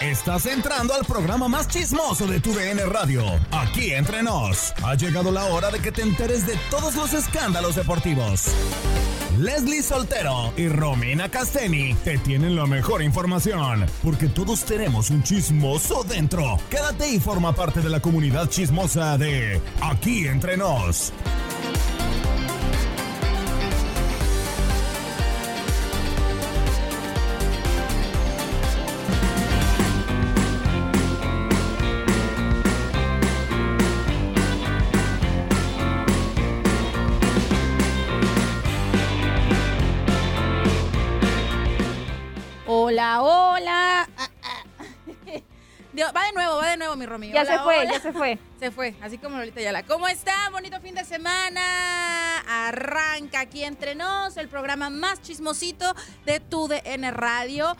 Estás entrando al programa más chismoso de tu DN Radio. Aquí entre nos. Ha llegado la hora de que te enteres de todos los escándalos deportivos. Leslie Soltero y Romina Casteni te tienen la mejor información, porque todos tenemos un chismoso dentro. Quédate y forma parte de la comunidad chismosa de Aquí entre nos. Hola, hola. Ah, ah. Dios, Va de nuevo, va de nuevo, mi Romy. Ya Hola, se fue, hola. ya se fue. Se fue, así como Lolita Yala. ¿Cómo está? Bonito fin de semana. Arranca aquí entre nos el programa más chismosito de tu DN Radio.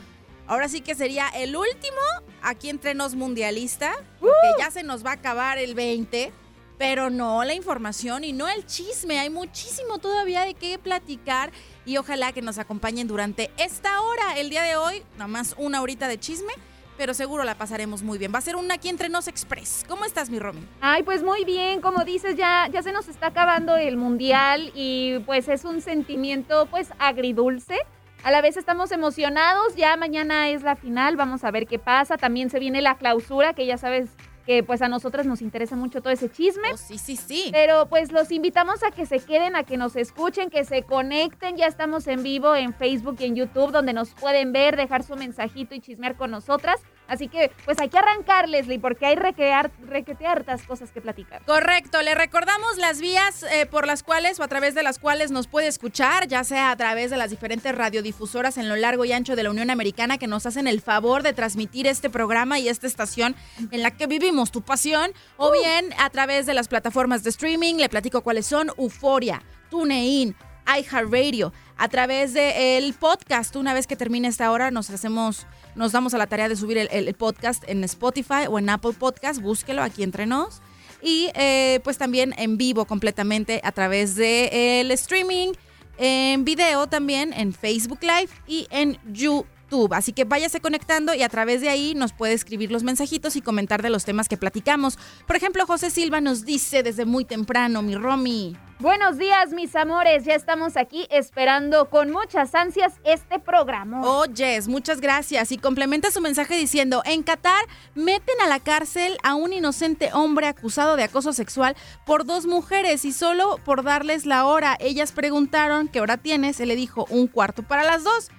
Ahora sí que sería el último aquí entre nos mundialista, porque ya se nos va a acabar el 20, pero no la información y no el chisme. Hay muchísimo todavía de qué platicar y ojalá que nos acompañen durante esta hora. El día de hoy, nada más una horita de chisme, pero seguro la pasaremos muy bien. Va a ser un aquí entre nos express. ¿Cómo estás, mi Romy? Ay, pues muy bien, como dices, ya, ya se nos está acabando el mundial y pues es un sentimiento pues agridulce. A la vez estamos emocionados, ya mañana es la final, vamos a ver qué pasa. También se viene la clausura, que ya sabes que pues a nosotras nos interesa mucho todo ese chisme. Oh, sí, sí, sí. Pero pues los invitamos a que se queden, a que nos escuchen, que se conecten. Ya estamos en vivo en Facebook y en YouTube, donde nos pueden ver, dejar su mensajito y chismear con nosotras. Así que pues hay que arrancar, Leslie, porque hay recrear, requete hartas cosas que platicar. Correcto, le recordamos las vías eh, por las cuales o a través de las cuales nos puede escuchar, ya sea a través de las diferentes radiodifusoras en lo largo y ancho de la Unión Americana que nos hacen el favor de transmitir este programa y esta estación en la que vivimos tu pasión, o bien a través de las plataformas de streaming, le platico cuáles son, Euforia, TuneIn, iHeartRadio, a través del podcast. Una vez que termine esta hora, nos hacemos, nos damos a la tarea de subir el, podcast en Spotify o en Apple Podcast. Búsquelo aquí entre nos. Y eh, pues también en vivo completamente a través del streaming, en video también, en Facebook Live y en YouTube. Así que váyase conectando y a través de ahí nos puede escribir los mensajitos y comentar de los temas que platicamos. Por ejemplo, José Silva nos dice desde muy temprano, mi Romy. Buenos días, mis amores. Ya estamos aquí esperando con muchas ansias este programa. Oh, yes, muchas gracias. Y complementa su mensaje diciendo, en Qatar meten a la cárcel a un inocente hombre acusado de acoso sexual por dos mujeres y solo por darles la hora. Ellas preguntaron qué hora tiene, se le dijo un cuarto para las dos.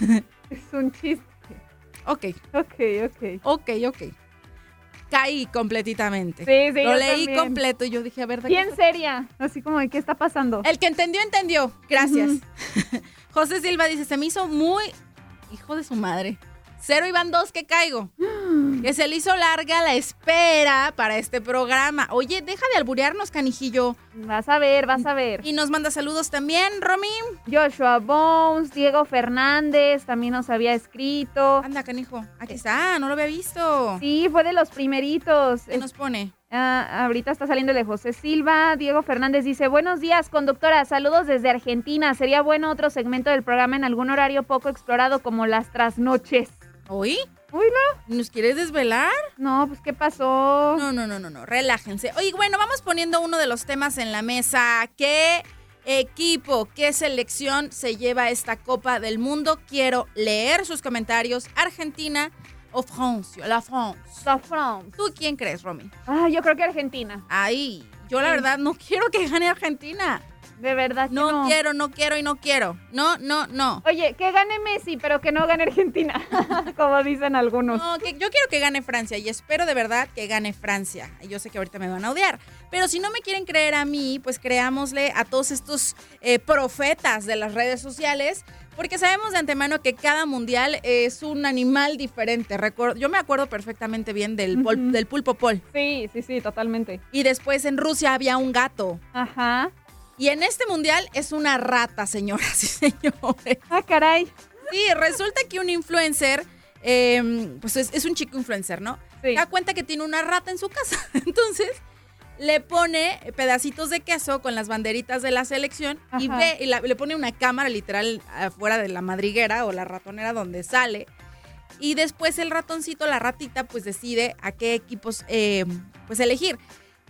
Es un chiste. Ok, Ok, ok. ok, ok. Caí completitamente. Sí, sí, Lo yo leí también. completo y yo dije, a ver, ¿de qué Bien seria. Así como de qué está pasando. El que entendió, entendió. Gracias. José Silva dice, se me hizo muy... Hijo de su madre. Cero y van dos que caigo. Que se le hizo larga la espera para este programa. Oye, deja de alburearnos, canijillo. Vas a ver, vas a ver. Y nos manda saludos también, Romy. Joshua Bones, Diego Fernández también nos había escrito. Anda, canijo. Aquí está, no lo había visto. Sí, fue de los primeritos. ¿Qué nos pone? Ah, ahorita está saliendo el de José Silva. Diego Fernández dice, buenos días, conductora. Saludos desde Argentina. Sería bueno otro segmento del programa en algún horario poco explorado como las trasnoches. ¿Oí? Uy, no. ¿Nos quieres desvelar? No, pues, ¿qué pasó? No, no, no, no, no. Relájense. Oye, bueno, vamos poniendo uno de los temas en la mesa. ¿Qué equipo, qué selección se lleva esta Copa del Mundo? Quiero leer sus comentarios. Argentina o Francia, la France. La France. ¿Tú quién crees, Romy? Ah, yo creo que Argentina. Ay, yo la Sí. verdad no quiero que gane Argentina. De verdad que No, no. quiero, no quiero y no quiero. No, no, no. Oye, que gane Messi, pero que no gane Argentina, como dicen algunos. No, que yo quiero que gane Francia y espero de verdad que gane Francia. Y Yo sé que ahorita me van a odiar. Pero si no me quieren creer a mí, pues creámosle a todos estos eh, profetas de las redes sociales. Porque sabemos de antemano que cada mundial es un animal diferente. Recuerdo, yo me acuerdo perfectamente bien del, pol- del pulpo pol. Sí, sí, sí, totalmente. Y después en Rusia había un gato. Ajá. Y en este mundial es una rata, señoras y señores. Ah, caray. Sí, resulta que un influencer, eh, pues es, es un chico influencer, ¿no? Sí. Da cuenta que tiene una rata en su casa. Entonces le pone pedacitos de queso con las banderitas de la selección y Ajá. ve y la- le pone una cámara literal afuera de la madriguera o la ratonera donde sale. Y después el ratoncito, la ratita, pues decide a qué equipos eh, pues elegir.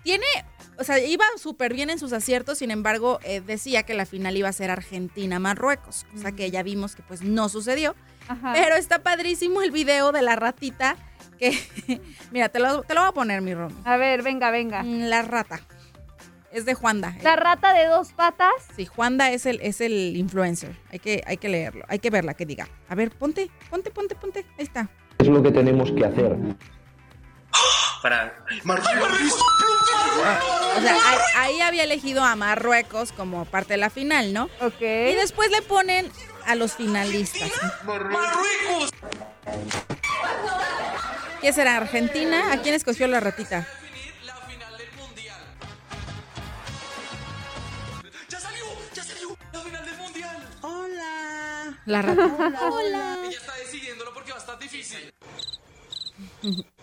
Tiene, o sea, iba súper bien en sus aciertos, sin embargo, eh, decía que la final iba a ser Argentina-Marruecos, cosa que ya vimos que pues no sucedió. Ajá. Pero está padrísimo el video de la ratita que, mira, te lo, te lo voy a poner, mi Romy. A ver, venga, venga. Mm, La rata. Es de Juanda. La rata de dos patas. Sí, Juanda es el, es el influencer. Hay que, hay que leerlo, hay que verla, que diga. A ver, ponte, ponte, ponte, ponte. Ahí está. es lo que tenemos que hacer. Para O sea, ahí, ahí había elegido a Marruecos como parte de la final, ¿no? Ok. Y después le ponen a los finalistas. ¿Qué será? ¿Argentina? ¿A quién escogió la ratita? ¡Ya salió! ¡Ya salió! ¡La final del mundial! La rata. Hola. Ella está decidiéndolo porque va a estar difícil.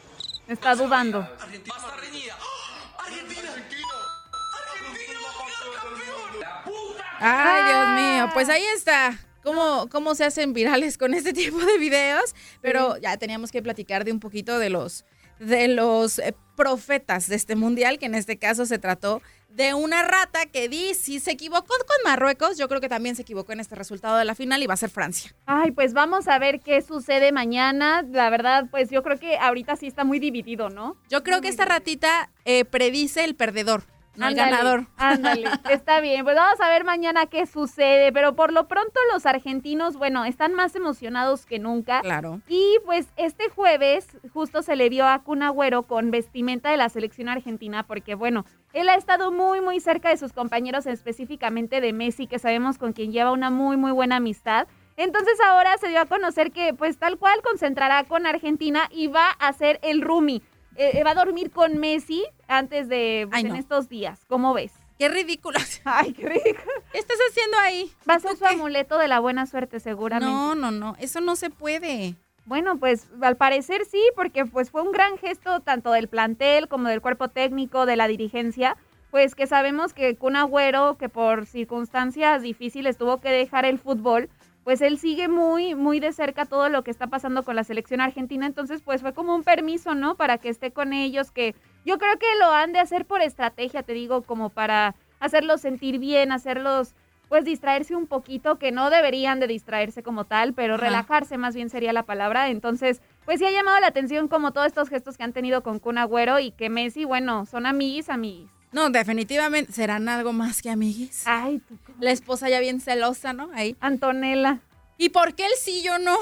Está dudando. Argentina va a estar reñida. ¡Ah! ¡Argentina! ¡Argentina va a quedar campeón! ¡La puta! Ay, Dios mío. Pues ahí está. ¿Cómo, ¿Cómo se hacen virales con este tipo de videos? Pero ya teníamos que platicar de un poquito de los, de los eh, profetas de este mundial, que en este caso se trató de una rata que di, si se equivocó con Marruecos, yo creo que también se equivocó en este resultado de la final y va a ser Francia. Ay, pues vamos a ver qué sucede mañana. La verdad, pues yo creo que ahorita sí está muy dividido, ¿no? Yo creo que esta ratita eh, predice el perdedor, no el ganador. Ándale, está bien. Pues vamos a ver mañana qué sucede. Pero por lo pronto los argentinos, bueno, están más emocionados que nunca. Claro. Y pues este jueves justo se le vio a Kun Agüero con vestimenta de la selección argentina porque bueno, él ha estado muy muy cerca de sus compañeros, específicamente de Messi, que sabemos con quien lleva una muy muy buena amistad. Entonces ahora se dio a conocer que pues tal cual concentrará con Argentina y va a hacer el roomie. Eh, eh, va a dormir con Messi antes de pues, Ay, en no. estos días. ¿Cómo ves? Qué ridículo. Ay, qué rico. ¿Qué estás haciendo ahí? Va a ¿Tú ser su qué? amuleto de la buena suerte, seguramente. No, no, no. Eso no se puede. Bueno, pues al parecer sí, porque pues fue un gran gesto tanto del plantel como del cuerpo técnico, de la dirigencia, pues que sabemos que Kun Agüero, que por circunstancias difíciles tuvo que dejar el fútbol, pues él sigue muy, muy de cerca todo lo que está pasando con la selección argentina, entonces pues fue como un permiso, ¿no? Para que esté con ellos, que yo creo que lo han de hacer por estrategia, te digo, como para hacerlos sentir bien, hacerlos pues distraerse un poquito, que no deberían de distraerse como tal, pero Ajá. relajarse más bien sería la palabra. Entonces, pues sí ha llamado la atención como todos estos gestos que han tenido con Kun Agüero y que Messi, bueno, son amiguis, amiguis. No, definitivamente serán algo más que amiguis. Ay, tú, La esposa ya bien celosa, ¿no? Ahí. Antonella. ¿Y por qué él sí, yo no?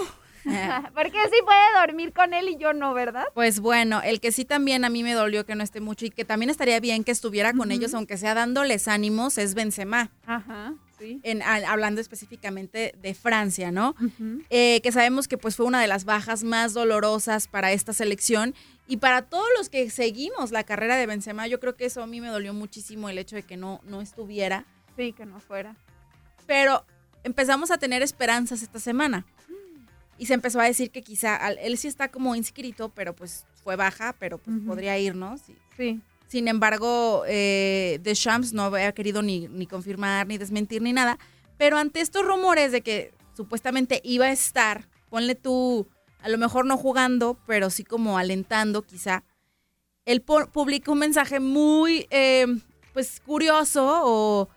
Porque sí puede dormir con él y yo no, ¿verdad? Pues bueno, el que sí también a mí me dolió que no esté mucho y que también estaría bien que estuviera con ellos, aunque sea dándoles ánimos, es Benzema. Ajá, sí. En, a- hablando específicamente de Francia, ¿no? Eh, que sabemos que pues fue una de las bajas más dolorosas para esta selección y para todos los que seguimos la carrera de Benzema, yo creo que eso a mí me dolió muchísimo el hecho de que no, no estuviera. Sí, que no fuera. pero empezamos a tener esperanzas esta semana. Y se empezó a decir que quizá él sí está como inscrito, pero pues fue baja, pero pues podría irnos. Y- Sí. Sin embargo, eh, Deschamps no había querido ni, ni confirmar, ni desmentir, ni nada. Pero ante estos rumores de que supuestamente iba a estar, ponle tú, a lo mejor no jugando, pero sí como alentando quizá, él pu- publicó un mensaje muy, eh, pues, curioso o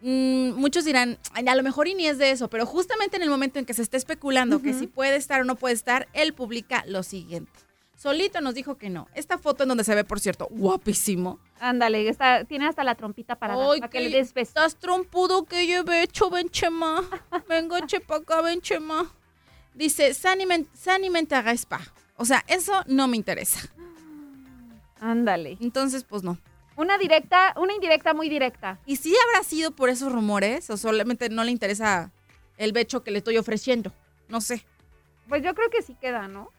mm, muchos dirán, "Ay, a lo mejor y ni es de eso, pero justamente en el momento en que se está especulando que si puede estar o no puede estar, él publica lo siguiente. Solito nos dijo que no. Esta foto en donde se ve, por cierto, guapísimo. Ándale, está, tiene hasta la trompita para, Ay, para que le des. Estás trompudo que lleve hecho, ven chema. Venga, chepa acá, ven chema. Dice, Sani me, Sani me intéresse pas". O sea, eso no me interesa. Ándale. Entonces, pues no. Una directa, una indirecta muy directa. ¿Y si habrá sido por esos rumores o solamente no le interesa el becho que le estoy ofreciendo? No sé. Pues yo creo que sí queda, ¿no?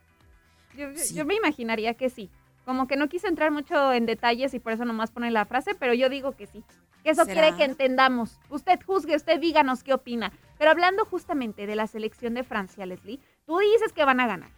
Yo, yo- Sí. yo me imaginaría que sí. Como que no quise entrar mucho en detalles y por eso nomás pone la frase, pero yo digo que sí. Que eso ¿Será? quiere que entendamos. Usted juzgue, usted díganos qué opina. Pero hablando justamente de la selección de Francia, Leslie, tú dices que van a ganar.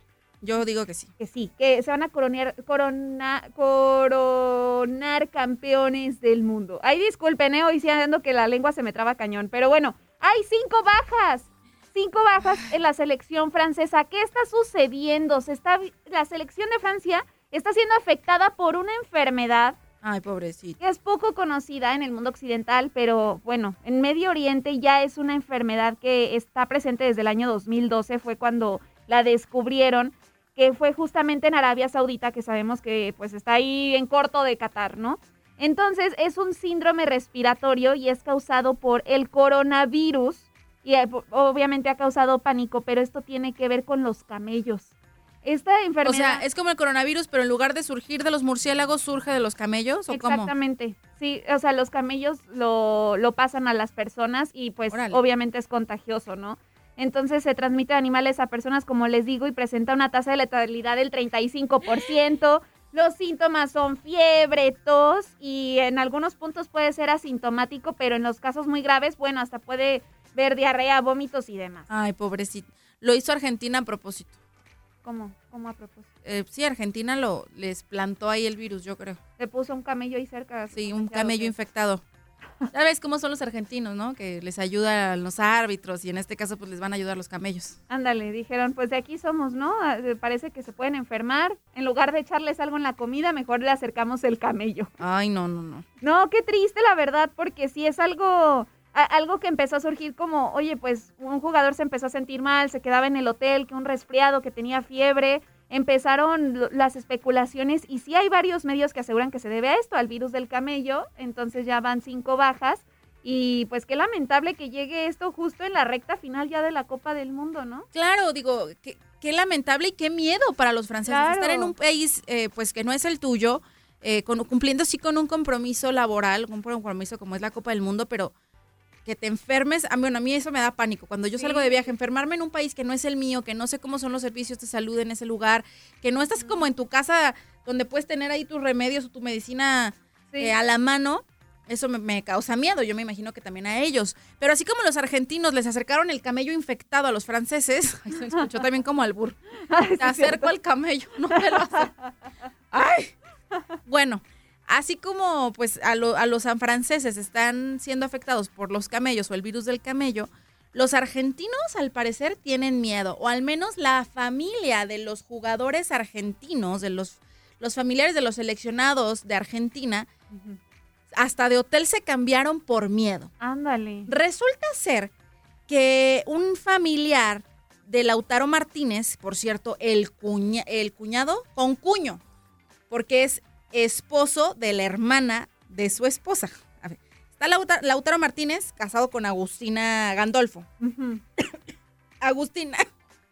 Yo digo que sí. Que sí, que se van a coronear, corona, coronar campeones del mundo. Ay, disculpen, ¿eh? hoy sí ando que la lengua se me traba cañón. Pero bueno, hay cinco bajas. Cinco bajas en la selección francesa. ¿Qué está sucediendo? Se está, la selección de Francia está siendo afectada por una enfermedad Ay, pobrecito. que es poco conocida en el mundo occidental, pero bueno, en Medio Oriente ya es una enfermedad que está presente desde el año 2012, fue cuando la descubrieron, que fue justamente en Arabia Saudita, que sabemos que pues está ahí en corto de Qatar, ¿no? Entonces es un síndrome respiratorio y es causado por el coronavirus y eh, obviamente ha causado pánico, pero esto tiene que ver con los camellos. Esta O enfermedad... sea, es como el coronavirus, pero en lugar de surgir de los murciélagos, surge de los camellos, ¿o cómo? Exactamente. Sí, o sea, los camellos lo, lo pasan a las personas y pues Órale. obviamente es contagioso, ¿no? Entonces se transmite de animales a personas, como les digo, y presenta una tasa de letalidad del 35%. Los síntomas son fiebre, tos y en algunos puntos puede ser asintomático, pero en los casos muy graves, bueno, hasta puede ver diarrea, vómitos y demás. Ay, pobrecito. Lo hizo Argentina a propósito. ¿Cómo? ¿Cómo a propósito? Eh, sí, Argentina lo les plantó ahí el virus, yo creo. Le puso un camello ahí cerca. Sí, un camello infectado. Ya ves cómo son los argentinos, ¿no? Que les ayudan los árbitros y en este caso pues les van a ayudar los camellos. Ándale, dijeron, pues de aquí somos, ¿no? Ah, eh, Parece que se pueden enfermar. En lugar de echarles algo en la comida, mejor le acercamos el camello. Ay, no, no, no. No, qué triste la verdad, porque sí es algo, algo que empezó a surgir como, oye, pues un jugador se empezó a sentir mal, se quedaba en el hotel, que un resfriado, que tenía fiebre. Empezaron las especulaciones y sí hay varios medios que aseguran que se debe a esto, al virus del camello. Entonces ya van cinco bajas. Y pues qué lamentable que llegue esto justo en la recta final ya de la Copa del Mundo, ¿no? Claro, digo, qué, qué lamentable y qué miedo para los franceses Claro. estar en un país eh, pues que no es el tuyo, eh, con- cumpliendo sí con un compromiso laboral, un compromiso como es la Copa del Mundo, pero que te enfermes, a mí, bueno, a mí eso me da pánico. Cuando yo salgo de viaje, enfermarme en un país que no es el mío, que no sé cómo son los servicios de salud en ese lugar, que no estás como en tu casa donde puedes tener ahí tus remedios o tu medicina Sí. eh, a la mano, eso me, me causa miedo. Yo me imagino que también a ellos. Pero así como los argentinos les acercaron el camello infectado a los franceses, ay, se me escuchó también como albur. Ay, Te acerco al camello, no me lo acerco. Ay. Bueno, así como pues a, lo- a los franceses están siendo afectados por los camellos o el virus del camello, los argentinos al parecer tienen miedo, o al menos la familia de los jugadores argentinos, de los, los familiares de los seleccionados de Argentina, hasta de hotel se cambiaron por miedo. Ándale. Resulta ser que un familiar de Lautaro Martínez, por cierto, el, cuña- el cuñado con cuño, porque es esposo de la hermana de su esposa. A ver, está Lauta- Lautaro Martínez casado con Agustina Gandolfo. Agustina,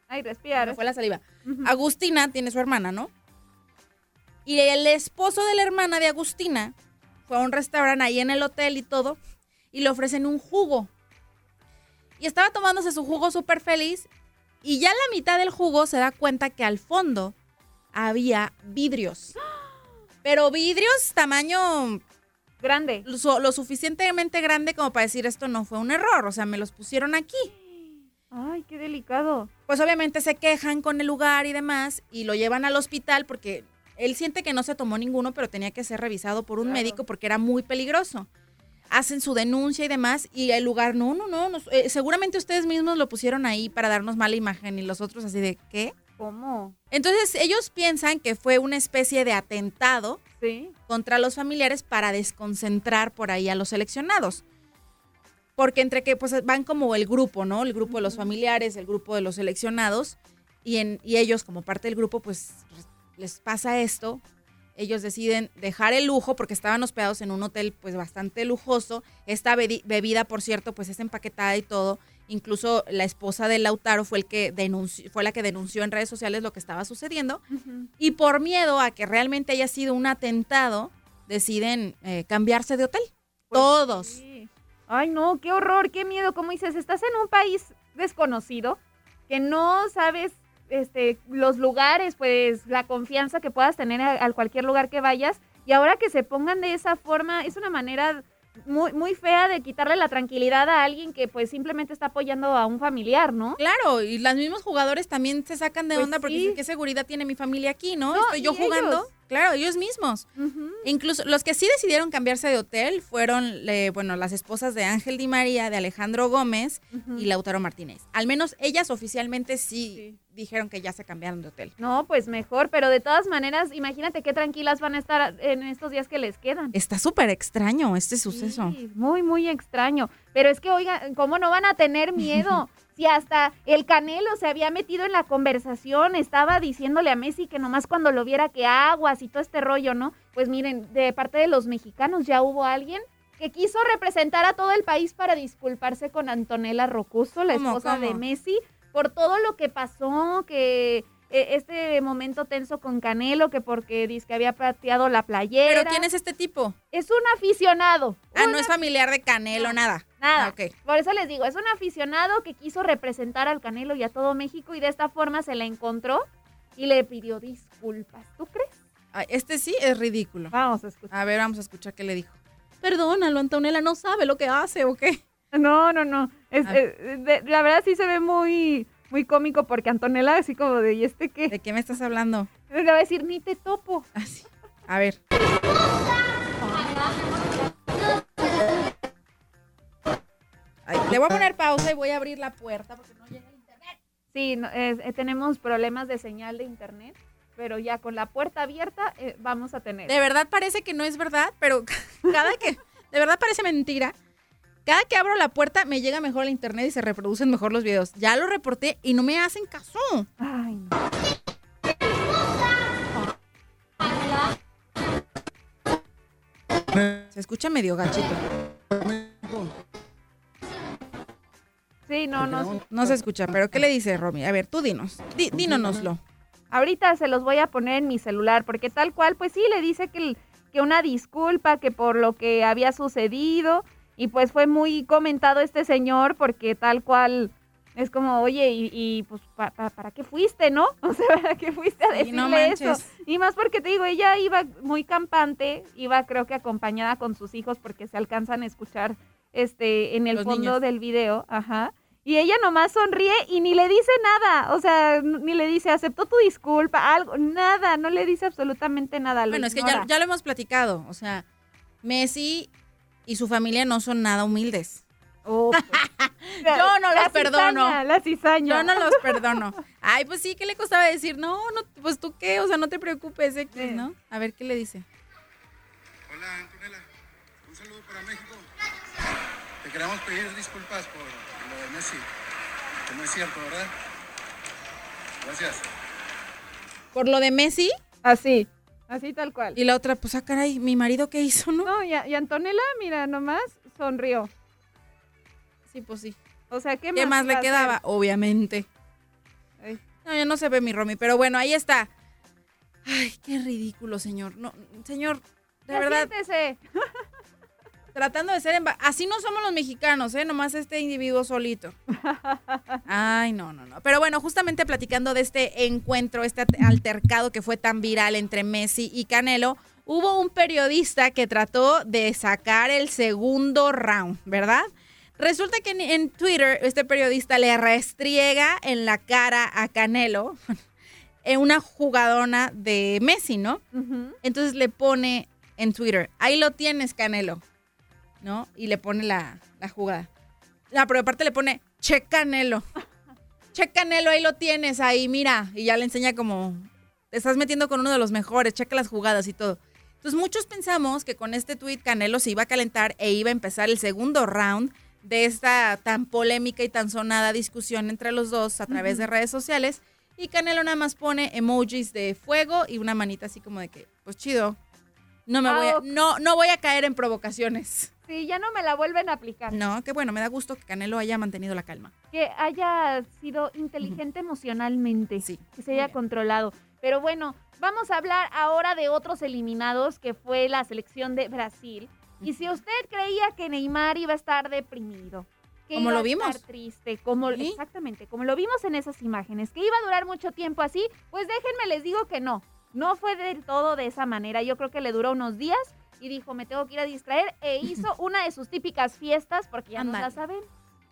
Ay, me respirar. fue la saliva. Agustina tiene su hermana, ¿no? Y el esposo de la hermana de Agustina fue a un restaurante ahí en el hotel y todo, y le ofrecen un jugo. Y estaba tomándose su jugo súper feliz, y ya a la mitad del jugo se da cuenta que al fondo había vidrios. Pero vidrios tamaño Grande. lo, su- lo suficientemente grande como para decir esto no fue un error, o sea, me los pusieron aquí. Ay, qué delicado. pues obviamente se quejan con el lugar y demás y lo llevan al hospital porque él siente que no se tomó ninguno, pero tenía que ser revisado por un Claro. médico porque era muy peligroso. Hacen su denuncia y demás y el lugar, no, no, no, nos- eh, seguramente ustedes mismos lo pusieron ahí para darnos mala imagen y los otros así de, ¿qué? ¿Cómo? Entonces ellos piensan que fue una especie de atentado Sí. contra los familiares para desconcentrar por ahí a los seleccionados. Porque entre que pues van como el grupo, ¿no? El grupo de los familiares, el grupo de los seleccionados y, en, y ellos como parte del grupo pues les pasa esto, ellos deciden dejar el lujo porque estaban hospedados en un hotel pues bastante lujoso. Esta bebida, por cierto, pues es empaquetada y todo. Incluso la esposa de Lautaro fue el que denunció, fue la que denunció en redes sociales lo que estaba sucediendo. Y por miedo a que realmente haya sido un atentado, deciden eh, cambiarse de hotel. Pues Todos. Sí. Ay, no, qué horror, qué miedo. Como dices, estás en un país desconocido que no sabes este, los lugares, pues la confianza que puedas tener a, a cualquier lugar que vayas. Y ahora que se pongan de esa forma, es una manera muy, muy fea de quitarle la tranquilidad a alguien que pues simplemente está apoyando a un familiar, ¿no? Claro, y los mismos jugadores también se sacan de Pues onda porque sí. dicen, ¿qué seguridad tiene mi familia aquí, no? No, Estoy yo jugando. ellos. Claro, ellos mismos. Incluso los que sí decidieron cambiarse de hotel fueron, eh, bueno, las esposas de Ángel Di María, de Alejandro Gómez y Lautaro Martínez. Al menos ellas oficialmente sí, Sí. dijeron que ya se cambiaron de hotel. No, pues mejor, pero de todas maneras, imagínate qué tranquilas van a estar en estos días que les quedan. Está súper extraño este suceso. Sí, muy, muy extraño. Pero es que, oigan, ¿cómo no van a tener miedo? Si hasta el Canelo se había metido en la conversación, estaba diciéndole a Messi que nomás cuando lo viera que aguas y todo este rollo, ¿no? Pues miren, de parte de los mexicanos ya hubo alguien que quiso representar a todo el país para disculparse con Antonella Rocuso, la ¿Cómo, esposa de? Messi, por todo lo que pasó, que eh, este momento tenso con Canelo, que porque dice que había pateado la playera. Pero ¿quién es este tipo? Es un aficionado. Ah, no es familiar de Canelo, nada. Nada. Ah. Por eso les digo, es un aficionado que quiso representar al Canelo y a todo México y de esta forma se la encontró y le pidió disculpas. ¿Tú crees? Ay, este sí es ridículo. Vamos a escuchar. A ver, vamos a escuchar qué le dijo. Perdónalo, Antonella no sabe lo que hace o qué. No, no, no. Es- Ah. eh, de- la verdad sí se ve muy, muy cómico porque Antonella así como de, ¿y este qué? ¿De qué me estás hablando? Le va a decir, ni te topo. Así. A ver. Ay, le voy a poner pausa y voy a abrir la puerta porque no llega el internet. Sí, no, eh, tenemos problemas de señal de internet, pero ya con la puerta abierta eh, vamos a tener. De verdad parece que no es verdad, pero cada que, de verdad parece mentira. Cada que abro la puerta me llega mejor el internet y se reproducen mejor los videos. Ya lo reporté y no me hacen caso. Ay, no. Se escucha medio gachito. Sí, no, no. No se escucha, pero ¿qué le dice Romy? A ver, tú dinos. Di, dínonoslo. Ahorita se los voy a poner en mi celular, porque tal cual, pues sí, le dice que, el- que una disculpa, que por lo que había sucedido, y pues fue muy comentado este señor, porque tal cual es como, oye, y, y, pues, pa- pa- ¿para qué fuiste, no? O sea, ¿para qué fuiste a decirle no eso? Y más porque te digo, ella iba muy campante, iba creo que acompañada con sus hijos, porque se alcanzan a escuchar este en el Los fondo niños. del video, ajá. Y ella nomás sonríe y ni le dice nada, o sea, ni le dice, aceptó tu disculpa, algo, nada, no le dice absolutamente nada. lo Bueno, es que ya, ya lo hemos platicado. O sea, Messi y su familia no son nada humildes. Oh, pues. Yo no La los perdono. cizaña, La cizaña. Yo no los perdono. Ay, pues sí, ¿qué le costaba decir? No, no, pues tú qué, o sea, no te preocupes, X, Sí. ¿no? A ver, ¿qué le dice? Hola Antonella, un saludo para México. Te queremos pedir disculpas por Messi, que no es cierto, ¿verdad? Gracias. Por lo de Messi Así, así tal cual. y la otra, pues, ah, caray, mi marido qué hizo, ¿no? No, y, a- y Antonella, mira, nomás sonrió. Sí, pues sí. O sea, ¿qué, ¿Qué más le quedaba? Obviamente. Ay. No, ya no se ve mi Romy, pero bueno, ahí está. Ay, qué ridículo, señor. No, señor, de Ya verdad, siéntese. Tratando de ser... emba- Así no somos los mexicanos, ¿eh? Nomás este individuo solito. Ay, no, no, no. Pero bueno, justamente platicando de este encuentro, este altercado que fue tan viral entre Messi y Canelo, hubo un periodista que trató de sacar el segundo round, ¿verdad? Resulta que en, en Twitter este periodista le restriega en la cara a Canelo en una jugadona de Messi, ¿no? Entonces le pone en Twitter, ahí lo tienes, Canelo, ¿no? Y le pone la, la jugada. No, pero aparte le pone, che, Canelo. Che, Canelo, ahí lo tienes, ahí, mira. Y ya le enseña como, te estás metiendo con uno de los mejores, checa las jugadas y todo. Entonces muchos pensamos que con este tweet Canelo se iba a calentar e iba a empezar el segundo round de esta tan polémica y tan sonada discusión entre los dos a través de redes sociales. Y Canelo nada más pone emojis de fuego y una manita así como de que, pues chido. No me Ah, voy a, ok. no, no voy a caer en provocaciones. Sí, ya no me la vuelven a aplicar. No, qué bueno, me da gusto que Canelo haya mantenido la calma. Que haya sido inteligente emocionalmente. Sí. Que se haya controlado. Pero bueno, vamos a hablar ahora de otros eliminados, que fue la selección de Brasil. Y si usted creía que Neymar iba a estar deprimido, que Como iba lo a vimos. estar triste, como Sí. exactamente, como lo vimos en esas imágenes, que iba a durar mucho tiempo así, pues déjenme les digo que no. No fue del todo de esa manera. Yo creo que le duró unos días y dijo, me tengo que ir a distraer e hizo una de sus típicas fiestas porque ya no la saben.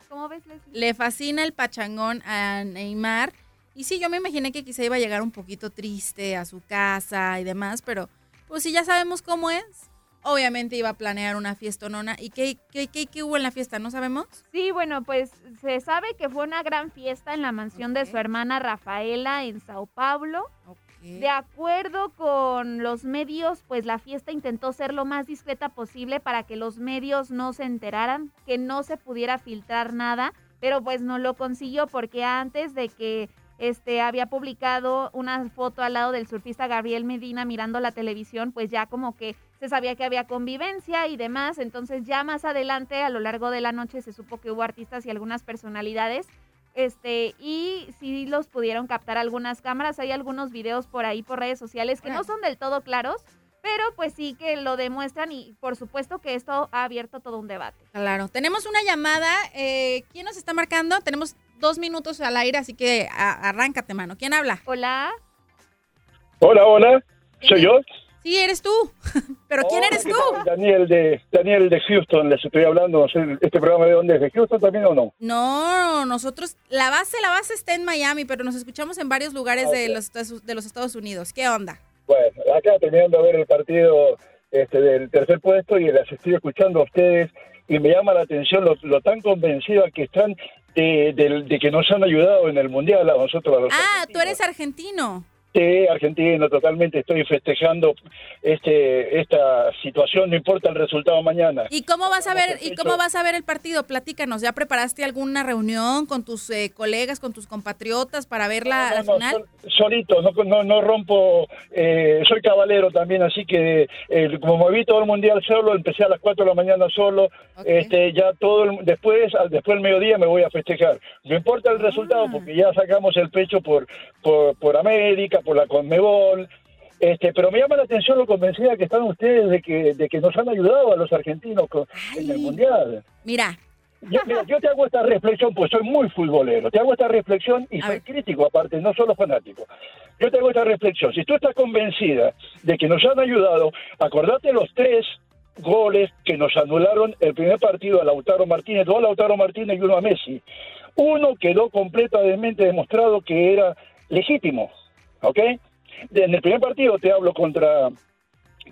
¿Cómo ves, Leslie? Le fascina el pachangón a Neymar. Y sí, yo me imaginé que quizá iba a llegar un poquito triste a su casa y demás, pero pues si ya sabemos cómo es, obviamente iba a planear una fiestonona. ¿Y qué, qué, qué, qué hubo en la fiesta? ¿No sabemos? Sí, bueno, pues se sabe que fue una gran fiesta en la mansión de su hermana Rafaela en Sao Paulo. Ok. De acuerdo con los medios, pues la fiesta intentó ser lo más discreta posible para que los medios no se enteraran, que no se pudiera filtrar nada, pero pues no lo consiguió porque antes de que este había publicado una foto al lado del surfista Gabriel Medina mirando la televisión, pues ya como que se sabía que había convivencia y demás, entonces ya más adelante a lo largo de la noche se supo que hubo artistas y algunas personalidades este, y sí los pudieron captar algunas cámaras. Hay algunos videos por ahí por redes sociales que no son del todo claros, pero pues sí que lo demuestran y por supuesto que esto ha abierto todo un debate. Claro. Tenemos una llamada. eh, ¿Quién nos está marcando? Tenemos dos minutos al aire, así que a- arráncate, mano. ¿Quién habla? Hola, Hola, hola, soy yo. Sí, eres tú. ¿Pero quién Hola, eres ¿qué tú? Daniel de Daniel de Houston, les estoy hablando. No sé, ¿Este programa de dónde es? ¿De Houston también o no? No, nosotros, la base, la base está en Miami, pero nos escuchamos en varios lugares de, Ok. los, Estados- de los Estados Unidos. ¿Qué onda? Bueno, acá terminando de ver el partido este, del tercer puesto y las estoy escuchando a ustedes y me llama la atención lo, lo tan convencida que están de, del- de que nos han ayudado en el Mundial a nosotros. A los Ah, tú eres argentino. Sí, argentino, totalmente estoy festejando este esta situación, no importa el resultado mañana. ¿Y cómo vas a ver y cómo vas a ver el partido? Platícanos. ¿Ya preparaste alguna reunión con tus eh, colegas, con tus compatriotas para ver la, No, la no, final? sol- solito, no, no, no rompo, eh, soy cabalero también, así que eh, como me vi todo el mundial solo, empecé a las 4 de la mañana solo, este ya todo el- después, al, después del mediodía me voy a festejar. No importa el resultado, Ah. porque ya sacamos el pecho por, por, por América, por la Conmebol, este, pero me llama la atención lo convencida que están ustedes de que, de que nos han ayudado a los argentinos con- en el mundial. Mira, Yo, mira, yo te hago esta reflexión, pues soy muy futbolero. Te hago esta reflexión y A soy ver. crítico aparte, no solo fanático. Yo te hago esta reflexión. Si tú estás convencida de que nos han ayudado, acordate los tres goles que nos anularon el primer partido a Lautaro Martínez, dos a Lautaro Martínez y uno a Messi. Uno quedó completamente demostrado que era legítimo, ¿ok? En el primer partido te hablo contra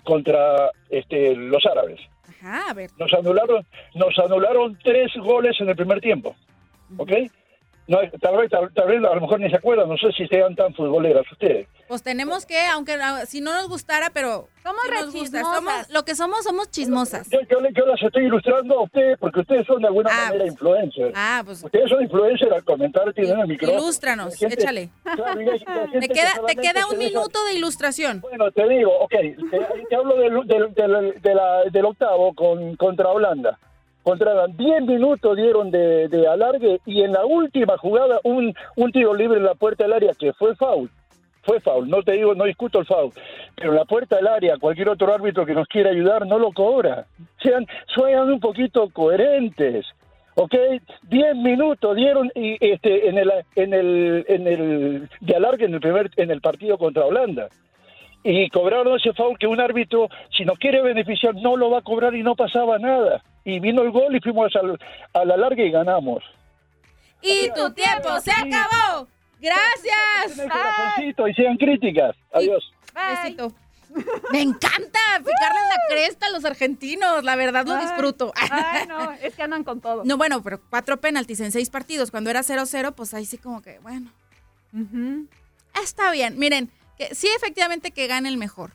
contra este, los árabes. ajá, a ver. Nos anularon, nos anularon tres goles en el primer tiempo. ¿Ok? No, tal, vez, tal, tal vez a lo mejor ni se acuerdan, no sé si sean tan futboleras ustedes. Pues tenemos que, aunque ah, si no nos gustara, pero Somos nos gusta. Somos, lo que somos, somos chismosas. Yo, yo, yo las estoy ilustrando a ustedes porque ustedes son de alguna Ah, manera pues. influencers. Ah, pues Ustedes son influencers al comentar, tienen el micrófono. ilústranos, gente- échale. claro, y hay- y hay gente Te que queda, te solamente queda un deja- minuto de ilustración. Bueno, te digo, ok, te, te hablo del, del, del, del octavo con, contra Holanda. Contra Holanda. 10 minutos dieron de, de alargue y en la última jugada un, un tiro libre en la puerta del área que fue foul. Fue foul, no te digo, no discuto el foul, pero la puerta del área cualquier otro árbitro que nos quiera ayudar no lo cobra. Sean, sean un poquito coherentes. ¿ok? 10 minutos dieron y este en el en el en el de alargue en el primer en el partido contra Holanda y cobraron ese foul que un árbitro si nos quiere beneficiar no lo va a cobrar y no pasaba nada y vino el gol y fuimos al, a la larga y ganamos Y tu tiempo se acabó. Gracias. Y sean críticas adiós Bye. Besito. Me encanta picarle en la cresta a los argentinos, la verdad lo Ay. disfruto. Ay, no, es que andan con todo. No, bueno, pero cuatro penaltis en seis partidos. Cuando era 0-0, pues ahí sí como que, bueno, está bien. Miren, que sí efectivamente que gane el mejor.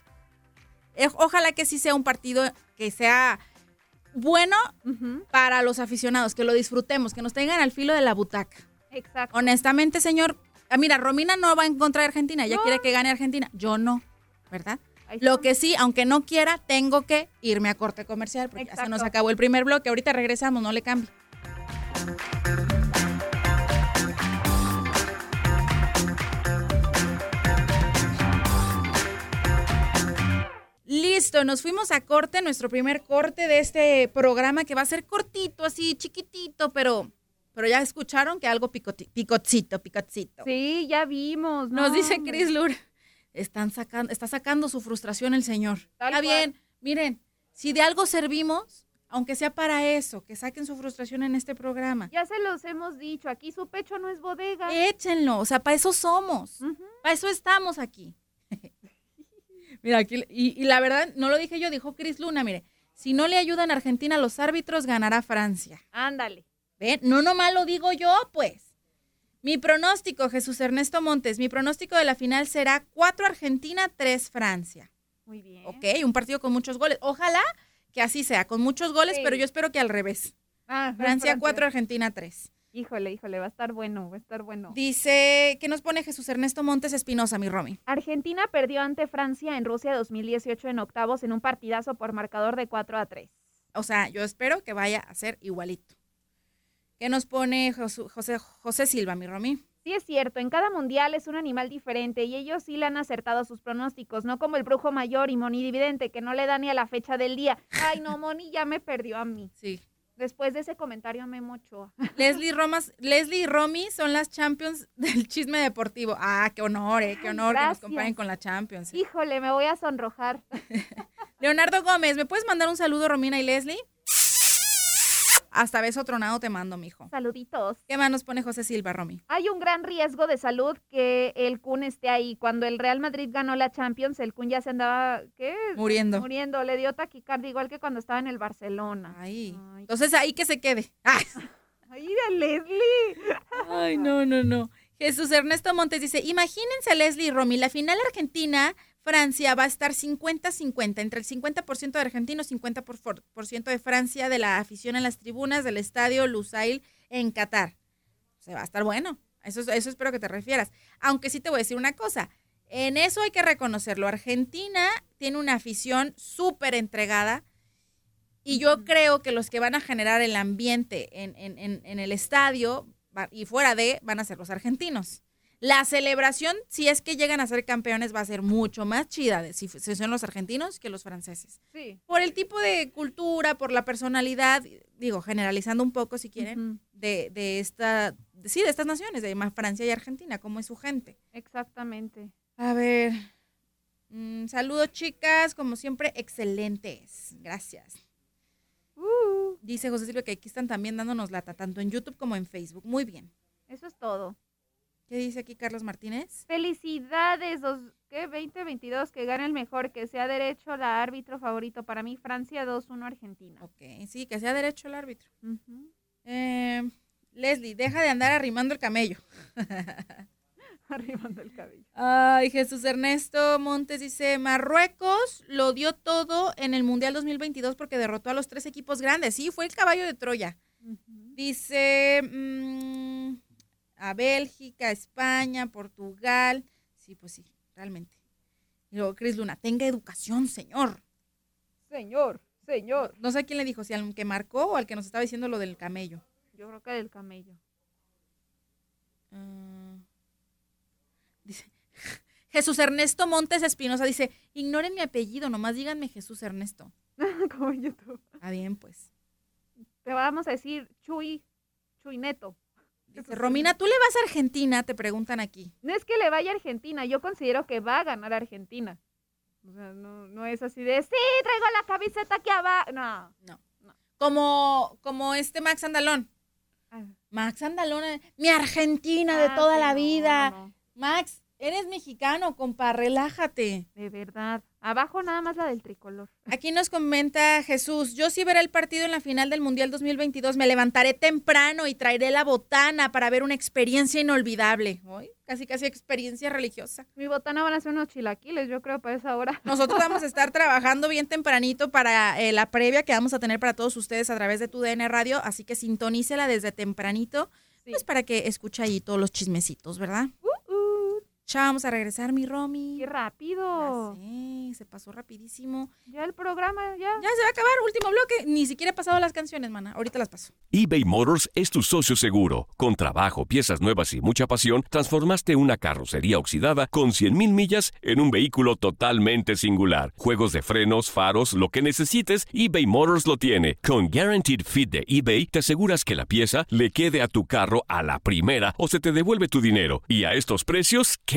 Eh, Ojalá que sí sea un partido que sea bueno para los aficionados, que lo disfrutemos, que nos tengan al filo de la butaca. Exacto. Honestamente, señor, Ah, mira, Romina no va en contra de Argentina, ella No. quiere que gane Argentina. Yo no, ¿verdad? Lo que sí, aunque no quiera, tengo que irme a corte comercial porque ya se nos acabó el primer bloque. Ahorita regresamos, no le cambie. Listo, nos fuimos a corte, nuestro primer corte de este programa que va a ser cortito, así chiquitito, pero, pero ya escucharon que algo picotcito, picotcito. Sí, ya vimos. Nos no, dice hombre. Chris Lur, están sacando, está sacando su frustración el señor. Tal Está cual. bien, miren, si de algo servimos, aunque sea para eso, que saquen su frustración en este programa. Ya se los hemos dicho, aquí su pecho no es bodega. Échenlo, o sea, para eso somos, Ujú. para eso estamos aquí. Mira, aquí, y, y la verdad, no lo dije yo, dijo Chris Luna, mire, si no le ayudan a Argentina a los árbitros, ganará Francia. Ándale. ¿Ven? No nomás lo digo yo, pues. Mi pronóstico, Jesús Ernesto Montes, mi pronóstico de la final será 4 Argentina, 3 Francia. Muy bien. Ok, un partido con muchos goles. Ojalá que así sea, con muchos goles, Sí. pero yo espero que al revés. Ah, Francia 4, Argentina 3. Híjole, híjole, va a estar bueno, va a estar bueno. Dice, ¿qué nos pone Jesús Ernesto Montes Espinosa, mi Romy? Argentina perdió ante Francia en Rusia 2018 en octavos en un partidazo por marcador de 4 a 3. O sea, yo espero que vaya a ser igualito. ¿Qué nos pone José, José Silva, mi Romy? Sí es cierto, en cada mundial es un animal diferente y ellos sí le han acertado sus pronósticos, no como el brujo mayor y Moni Dividente que no le da ni a la fecha del día. Ay, no, Moni ya me perdió a mí. Sí. Después de ese comentario Memo Ochoa. Leslie, Romas, Leslie y Romy son las champions del chisme deportivo. Ah, qué honor, eh, qué honor que nos Gracias. comparen con la champions. eh. Híjole, me voy a sonrojar. Leonardo Gómez, ¿me puedes mandar un saludo, Romina y Leslie? Hasta beso tronado te mando, mijo. Saluditos. ¿Qué más nos pone José Silva, Romy? Hay un gran riesgo de salud que el Kun esté ahí. Cuando el Real Madrid ganó la Champions, el Kun ya se andaba, ¿qué? Muriendo. Muriendo. Le dio taquicardia igual que cuando estaba en el Barcelona. Ay. Ay, Entonces ahí que se quede. Ay, Ay, de Leslie. Ay, no, no, no. Jesús Ernesto Montes dice, imagínense a Leslie y Romy, la final Argentina. Francia va a estar 50-50, entre el 50% de argentinos, 50% por, por- por ciento de Francia, de la afición en las tribunas del estadio Lusail en Qatar. Se va a estar bueno. Eso, es- eso espero que te refieras. Aunque sí te voy a decir una cosa. En eso hay que reconocerlo. Argentina tiene una afición súper entregada. Y yo creo que los que van a generar el ambiente en, en- en- en el estadio y fuera de van a ser los argentinos. La celebración, si es que llegan a ser campeones, va a ser mucho más chida de si, son los argentinos que los franceses. Sí. Por el tipo de cultura, por la personalidad, digo, generalizando un poco si quieren, de, de esta, de- sí, de estas naciones, de Francia y Argentina, cómo es su gente. Exactamente. A ver, mm, saludos chicas, como siempre, excelentes. Gracias. Uh, Dice José Silvio que aquí están también dándonos lata, tanto en YouTube como en Facebook. Muy bien. eso es todo. ¿Qué dice aquí Carlos Martínez? Felicidades, dos, ¿qué? 2022, que gane el mejor, que sea derecho la árbitro favorito. Para mí, Francia 2-1 Argentina. Ok, sí, que sea derecho el árbitro. Eh, Leslie, deja de andar arrimando el camello. Arrimando el cabello. Ay, Jesús Ernesto Montes dice, Marruecos lo dio todo en el Mundial 2022 porque derrotó a los tres equipos grandes. Sí, fue el caballo de Troya. Dice mm, a Bélgica, España, Portugal. Sí, pues sí, realmente. Y luego Cris Luna, tenga educación, señor. Señor, señor. No sé a quién le dijo, si al que marcó o al que nos estaba diciendo lo del camello. Yo creo que del camello. Ah, dice Jesús Ernesto Montes Espinosa dice, ignoren mi apellido, nomás díganme Jesús Ernesto. Como en YouTube. Ah, bien, pues. Te vamos a decir Chuy, Chuy Neto. Dice, Romina, ¿tú le vas a Argentina? Te preguntan aquí. No es que le vaya a Argentina, yo considero que va a ganar Argentina. O sea, no, no es así de, sí, traigo la camiseta aquí abajo. No. Como, como este Max Andalón. Ah. Max Andalón, mi Argentina de Ah, toda sí, la no, vida. no, no. Max, eres mexicano, compa, relájate. De verdad. Abajo nada más la del tricolor. Aquí nos comenta Jesús, yo sí veré el partido en la final del Mundial 2022, me levantaré temprano y traeré la botana para ver una experiencia inolvidable. Uy, casi casi experiencia religiosa. Mi botana van a ser unos chilaquiles, yo creo, para esa hora. Nosotros vamos a estar trabajando bien tempranito para eh, la previa que vamos a tener para todos ustedes a través de tu DN Radio, así que sintonícela desde tempranito, Sí. pues para que escuche ahí todos los chismecitos, ¿verdad? Uh, Ya vamos a regresar, mi Romy. ¡Qué rápido! Ya sé, se pasó rapidísimo. Ya el programa, ya. Ya se va a acabar, último bloque. Ni siquiera he pasado las canciones, mana. Ahorita las paso. eBay Motors es tu socio seguro. Con trabajo, piezas nuevas y mucha pasión, transformaste una carrocería oxidada con 100.000 millas en un vehículo totalmente singular. Juegos de frenos, faros, lo que necesites, eBay Motors lo tiene. Con Guaranteed Fit de eBay, te aseguras que la pieza le quede a tu carro a la primera o se te devuelve tu dinero. Y a estos precios, ¿qué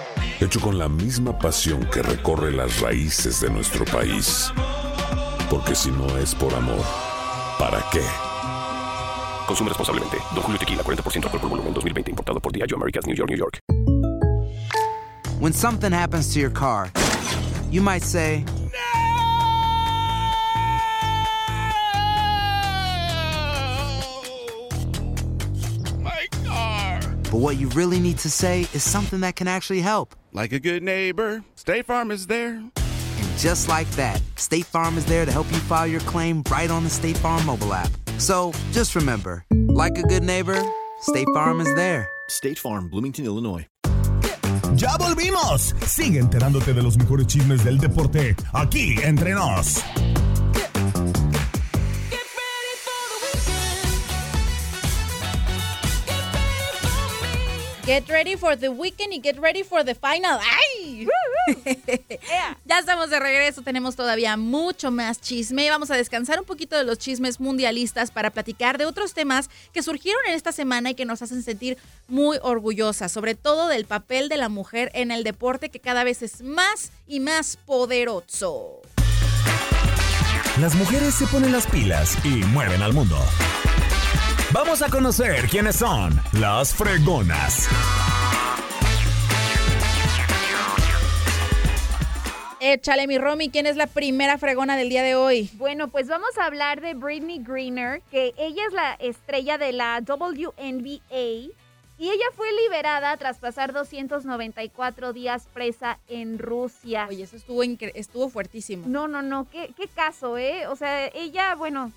hecho con la misma pasión que recorre las raíces de nuestro país. Porque si no es por amor, ¿para qué? Consume responsablemente. Don Julio Tequila, 40% alcohol por volumen, 2020. Importado por Diageo Americas, New York, New York. When something happens to your car, you might say, My car. but what you really need to say is something that can actually help. Like a good neighbor, State Farm is there. And just like that, State Farm is there to help you file your claim right on the State Farm mobile app. So just remember, like a good neighbor, State Farm is there. State Farm, Bloomington, Illinois. ¡Ya volvimos! Sigue enterándote de los mejores chismes del deporte aquí entre nos. Get ready for the weekend y get ready for the final. ¡Ay! ya estamos de regreso, tenemos todavía mucho más chisme. Vamos a descansar un poquito de los chismes mundialistas para platicar de otros temas que surgieron en esta semana y que nos hacen sentir muy orgullosas, sobre todo del papel de la mujer en el deporte que cada vez es más y más poderoso. Las mujeres se ponen las pilas y mueven al mundo. Vamos a conocer quiénes son las fregonas. Échale mi Romy, ¿quién es la primera fregona del día de hoy? Bueno, pues vamos a hablar de Britney Greener, que ella es la estrella de la WNBA y ella fue liberada tras pasar 294 días presa en Rusia. Oye, eso estuvo, estuvo fuertísimo. No, no, no, qué, qué caso, ¿eh? O sea, ella, bueno,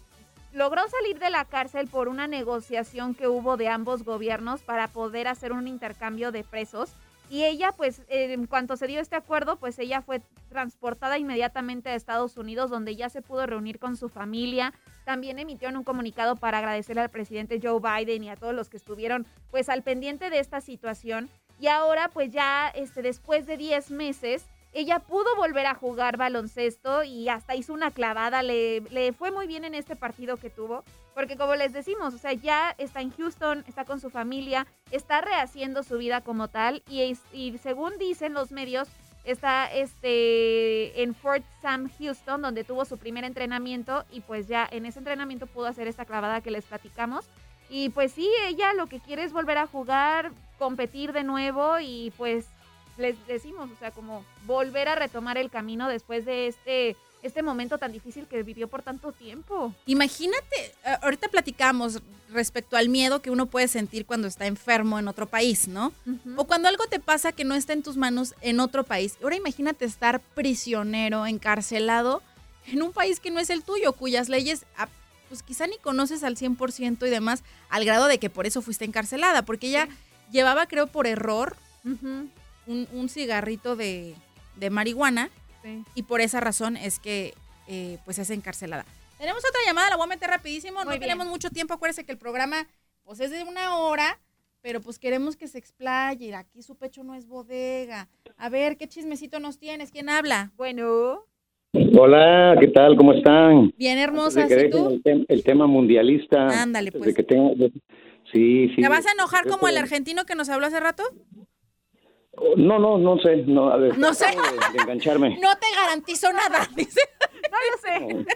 logró salir de la cárcel por una negociación que hubo de ambos gobiernos para poder hacer un intercambio de presos. Y ella, pues, en cuanto se dio este acuerdo, pues ella fue transportada inmediatamente a Estados Unidos, donde ya se pudo reunir con su familia. También emitieron un comunicado para agradecerle al presidente Joe Biden y a todos los que estuvieron, pues, al pendiente de esta situación. Y ahora, pues, ya, este, después de 10 meses, ella pudo volver a jugar baloncesto y hasta hizo una clavada, le, le fue muy bien en este partido que tuvo, porque como les decimos, o sea, ya está en Houston, está con su familia, está rehaciendo su vida como tal y, según dicen los medios, está este, en Fort Sam Houston, donde tuvo su primer entrenamiento y pues ya en ese entrenamiento pudo hacer esta clavada que les platicamos. Y pues sí, ella lo que quiere es volver a jugar, competir de nuevo y pues les decimos, o sea, como volver a retomar el camino después de este, este momento tan difícil que vivió por tanto tiempo. Imagínate, ahorita platicamos respecto al miedo que uno puede sentir cuando está enfermo en otro país, ¿no? O cuando algo te pasa que no está en tus manos en otro país. Ahora imagínate estar prisionero, encarcelado en un país que no es el tuyo, cuyas leyes, ah, pues quizá ni conoces al 100% y demás, al grado de que por eso fuiste encarcelada, porque ella llevaba, creo, por error un, un cigarrito de, de marihuana sí. y por esa razón es que eh, pues es encarcelada. Tenemos otra llamada, la voy a meter rapidísimo, no bien. tenemos mucho tiempo, acuérdense que el programa pues es de una hora, pero pues queremos que se explaye, aquí su pecho no es bodega. A ver, ¿qué chismecito nos tienes? ¿Quién habla? Bueno, Hola, ¿qué tal? ¿Cómo están? Bien Antes hermosa, de que ¿y tú? El, tem- el tema mundialista. Ándale, pues. de que Sí, sí. ¿Te vas a enojar como el argentino que nos habló hace rato? No, no, no sé. No, a ver, No sé. de- de engancharme. No te garantizo nada, dice. no lo sé.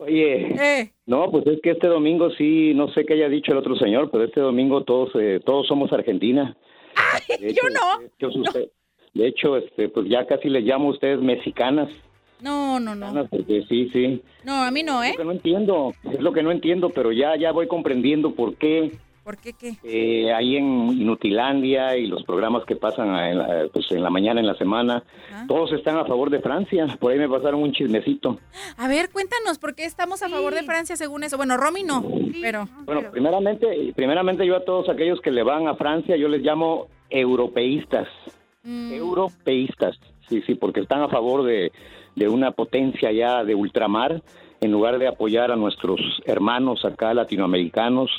Oye, Eh, no, pues es que este domingo sí, no sé qué haya dicho el otro señor, pero este domingo todos eh, todos somos Argentina. De yo no. De hecho, usted- de hecho, este, pues ya casi les llamo a ustedes mexicanas. No, no, no. porque sí, sí. No, a mí no, ¿eh? Es lo que no entiendo, es lo que no entiendo, pero ya, ya voy comprendiendo por qué ¿Por qué qué? eh, ahí en Inutilandia y los programas que pasan en la, pues, en la mañana, en la semana, todos están a favor de Francia. Por ahí me pasaron un chismecito. A ver, cuéntanos, ¿por qué estamos a favor de Francia según eso? Bueno, Romy no, pero... Bueno, primeramente, primeramente yo a todos aquellos que le van a Francia, yo les llamo europeístas. Europeístas, sí, sí, porque están a favor de, de una potencia ya de ultramar, en lugar de apoyar a nuestros hermanos acá latinoamericanos,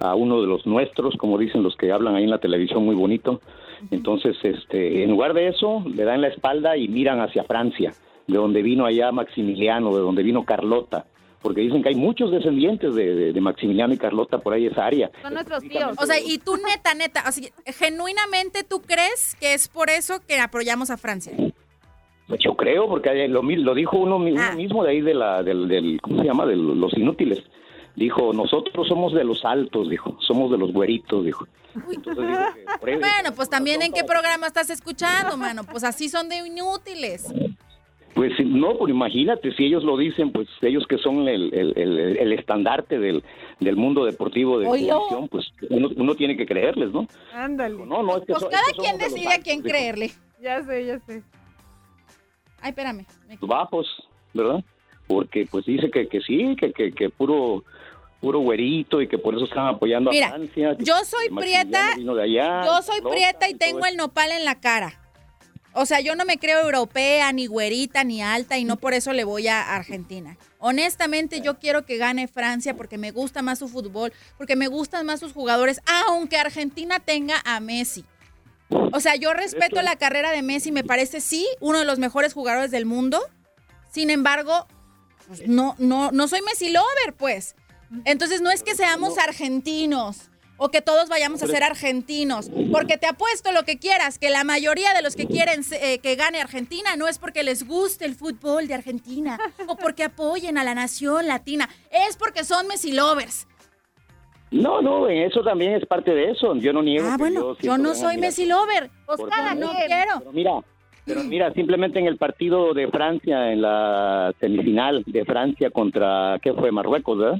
a uno de los nuestros, como dicen los que hablan ahí en la televisión muy bonito. Entonces, este, en lugar de eso, le dan la espalda y miran hacia Francia, de donde vino allá Maximiliano, de donde vino Carlota, porque dicen que hay muchos descendientes de, de- de Maximiliano y Carlota por ahí esa área. Son nuestros tíos. O sea, y tú neta, neta, o sea, genuinamente tú crees que es por eso que apoyamos a Francia. Pues yo creo, porque lo, lo dijo uno, mi- Ah. uno mismo de ahí de la, del, del- ¿cómo se llama? De los inútiles. Dijo, nosotros somos de los altos, dijo, somos de los güeritos, dijo. Entonces que Bueno, pues también en qué programa estás escuchando, mano. Pues así son de inútiles. Pues sí, no, pues imagínate, si ellos lo dicen, pues ellos que son el, el, el- el estandarte del, del mundo deportivo de televisión, pues uno, uno tiene que creerles, ¿no? Ándale. No, no, es que Pues so- es cada que quien decide a quién creerle. Ya sé, ya sé. Ay, espérame. me- bajos, ¿verdad? Porque pues dice que, que sí, que, que, que puro puro güerito y que por eso están apoyando Mira, a Francia. yo soy prieta, allá, Yo soy prieta y tengo el nopal en la cara. O sea, yo no me creo europea, ni güerita, ni alta, y no por eso le voy a Argentina. Honestamente, yo quiero que gane Francia porque me gusta más su fútbol, porque me gustan más sus jugadores, aunque Argentina tenga a Messi. O sea, yo respeto la carrera de Messi, me parece sí uno de los mejores jugadores del mundo. Sin embargo, pues, no, no, no soy Messi lover, pues. Entonces no es que seamos argentinos o que todos vayamos a ser argentinos, porque te apuesto lo que quieras, que la mayoría de los que quieren eh, que gane Argentina no es porque les guste el fútbol de Argentina o porque apoyen a la nación latina, es porque son Messi lovers. No, no, eso también es parte de eso. Yo no niego. Ah, bueno, yo no soy. Messi lover. Cada No quiero. Pero mira, pero mira, simplemente en el partido de Francia, en la semifinal de Francia contra, ¿qué fue? Marruecos, ¿verdad?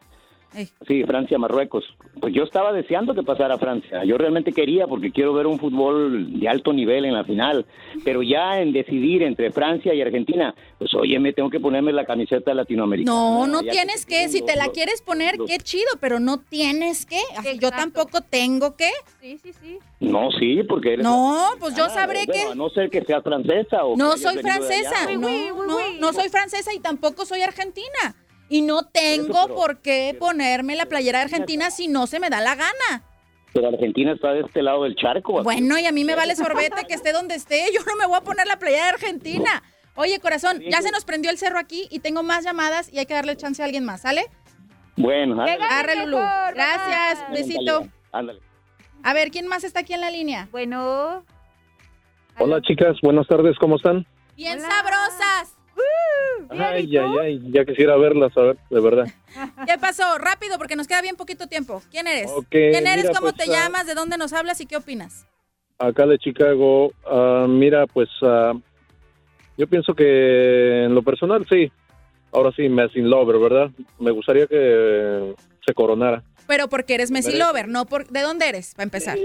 Ey. Sí, Francia-Marruecos. Pues yo estaba deseando que pasara Francia. Yo realmente quería porque quiero ver un fútbol de alto nivel en la final. Pero ya en decidir entre Francia y Argentina, pues oye, me tengo que ponerme la camiseta latinoamericana. No, no tienes que, si los- te la quieres poner, los- qué chido, pero no tienes que. Yo tampoco tengo que. Sí, sí, sí. No, sí, porque eres No, pues yo sabré bueno, que A no ser que seas francesa o que no soy francesa. No, no, no soy francesa y tampoco soy argentina. Y no tengo pero- por qué ponerme la playera de Argentina si no se me da la gana. Pero Argentina está de este lado del charco. Bueno, y a mí me vale sorbete que esté donde esté. Yo no me voy a poner la playera de Argentina. Oye, corazón, ya se nos prendió el cerro aquí y tengo más llamadas y hay que darle chance a alguien más, ¿sale? Bueno, ándale. Lulú. Gracias, bye. besito. Ándale. A ver, ¿quién más está aquí en la línea? Bueno. Hola chicas, buenas tardes, ¿cómo están? Bien Hola. sabrosas. Ay, ay, ay, ya quisiera verlas, a ver, de verdad. ¿Qué pasó? Rápido, porque nos queda bien poquito tiempo. ¿Quién eres? ¿Quién eres? mira, ¿Cómo pues, te ah, llamas? ¿De dónde nos hablas y qué opinas? Acá de Chicago, ah, mira, pues ah, yo pienso que en lo personal sí, ahora sí, me sin lover, ¿verdad? Me gustaría que se coronara. Pero porque eres Messi. Lover, no por... ¿De dónde eres? Para empezar.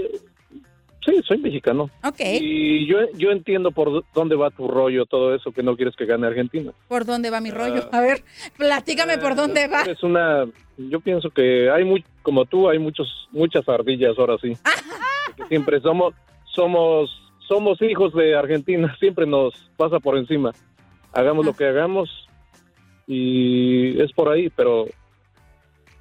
Sí, soy mexicano. Ok. Y yo, yo entiendo por dónde va tu rollo, todo eso, que no quieres que gane Argentina. ¿Por dónde va mi Ah. rollo? A ver, platícame por dónde va. Es una, yo pienso que hay muy, como tú, hay muchos, muchas ardillas ahora sí. Siempre somos, somos, somos hijos de Argentina, siempre nos pasa por encima. Hagamos lo que hagamos y es por ahí, pero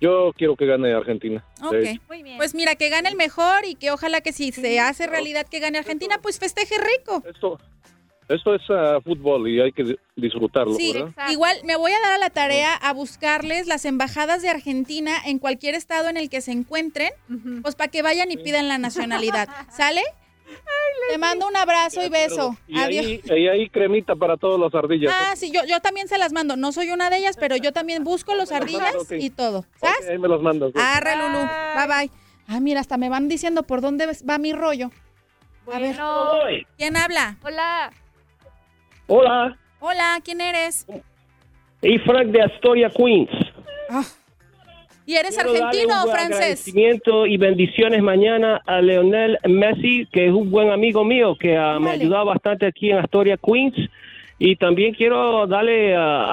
yo quiero que gane Argentina. Ok. Muy bien. Pues mira, que gane el mejor y que ojalá que si se hace realidad que gane Argentina, pues festeje rico. Esto, esto es ah, fútbol y hay que di- disfrutarlo, Sí, ¿verdad? Exacto. igual me voy a dar a la tarea a buscarles las embajadas de Argentina en cualquier estado en el que se encuentren, pues para que vayan y pidan la nacionalidad. ¿Sale? Te mando un abrazo y beso. Y Adiós. ahí, y ahí cremita para todas las ardillas. Ah, sí, yo, yo también se las mando. No soy una de ellas, pero yo también busco los ardillas y todo. ¿Sabes? ahí me los mandas. güey. Arre, Lulú. Bye bye. Ah, mira, hasta me van diciendo por dónde va mi rollo. A ver. Bueno. ¿Quién habla? Hola. Hola, Hola, ¿quién eres? Y Frank de Astoria, Queens. ¿Y eres Quiero argentino o francés? agradecimiento y bendiciones mañana a Leonel Messi, que es un buen amigo mío, que ah, me ha ayudado bastante aquí en Astoria, Queens. Y también quiero darle ah,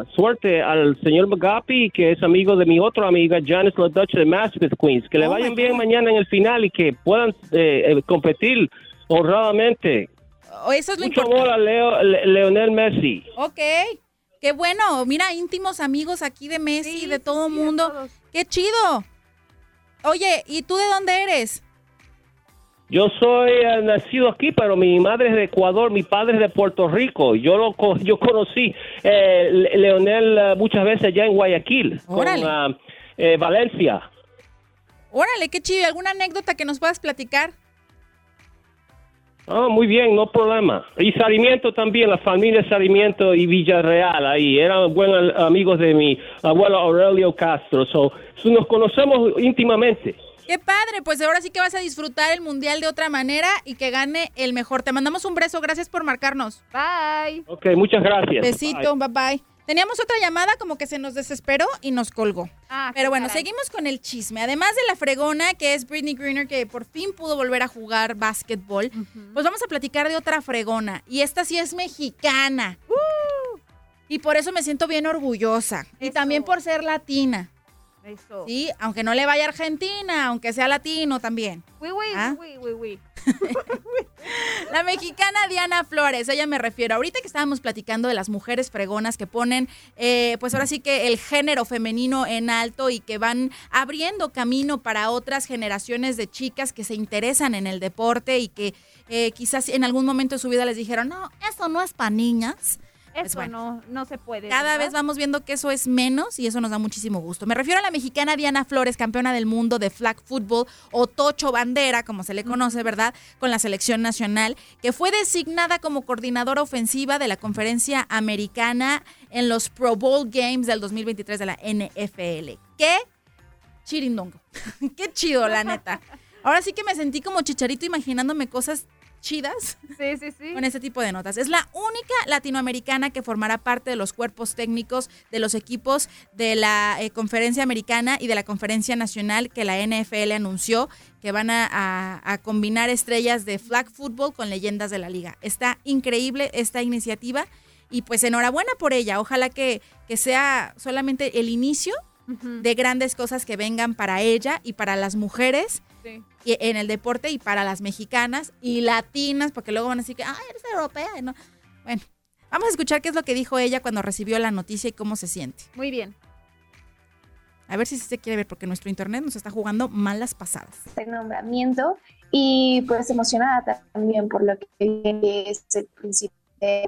ah, suerte al señor Magapi, que es amigo de mi otra amiga, Janice LaDutch de Maspeth, Queens. Que le Oh, vayan bien mañana en el final y que puedan eh, eh, competir honradamente. O eso es lo Mucho importante. amor a Leo, Le- Leonel Messi. Ok. Qué bueno. Mira, íntimos amigos aquí de Messi, de todo mundo. Qué chido. Oye, ¿y tú de dónde eres? Yo soy eh, nacido aquí, pero mi madre es de Ecuador, mi padre es de Puerto Rico. Yo lo co- yo conocí eh, Le- Leonel eh, muchas veces allá en Guayaquil, Órale. con ah, eh, Valencia. Órale, qué chido. ¿Alguna anécdota que nos puedas platicar? Ah, muy bien, no problema. Y Sarmiento también, la familia Sarmiento y Villarreal ahí. Eran buenos amigos de mi abuelo Aurelio Castro. So, so nos conocemos íntimamente. Qué padre, pues ahora sí que vas a disfrutar el mundial de otra manera y que gane el mejor. Te mandamos un beso, gracias por marcarnos. Bye. Ok, muchas gracias. Besito, bye bye. Teníamos otra llamada como que se nos desesperó y nos colgó. Ah, Pero bueno, caray. seguimos con el chisme. Además de la fregona, que es Britney Greener, que por fin pudo volver a jugar básquetbol, pues vamos a platicar de otra fregona. Y esta sí es mexicana. Y por eso me siento bien orgullosa. Y también por ser latina. Eso. Sí, aunque no le vaya a Argentina, aunque sea latino también. Uy, uy, ¿Ah? La mexicana Diana Flores, ella me refiero. Ahorita que estábamos platicando de las mujeres fregonas que ponen, eh, pues ahora sí que el género femenino en alto y que van abriendo camino para otras generaciones de chicas que se interesan en el deporte y que eh, quizás en algún momento de su vida les dijeron, no, eso no es para niñas. Pues Eso bueno. no, no se puede. Cada ¿verdad? vez vamos viendo que eso es menos y eso nos da muchísimo gusto. Me refiero a la mexicana Diana Flores, campeona del mundo de flag football o tocho bandera, como se le conoce, ¿verdad? Con la selección nacional, que fue designada como coordinadora ofensiva de la conferencia americana en los Pro Bowl Games del 2023 de la NFL. ¡Qué chirindongo! ¡Qué chido, la neta! Ahora sí que me sentí como chicharito imaginándome cosas chidas Sí, sí, sí. con este tipo de notas. Es la única latinoamericana que formará parte de los cuerpos técnicos de los equipos de la eh, conferencia americana y de la conferencia nacional que la NFL anunció que van a, a- a combinar estrellas de flag football con leyendas de la liga. Está increíble esta iniciativa y pues enhorabuena por ella. Ojalá que, que sea solamente el inicio de grandes cosas que vengan para ella y para las mujeres Sí. y- en el deporte y para las mexicanas y latinas, porque luego van a decir que, ay, eres europea. y no. Bueno, vamos a escuchar qué es lo que dijo ella cuando recibió la noticia y cómo se siente. Muy bien. A ver si se quiere ver, porque nuestro internet nos está jugando malas pasadas. este nombramiento y pues emocionada también por lo que es el principio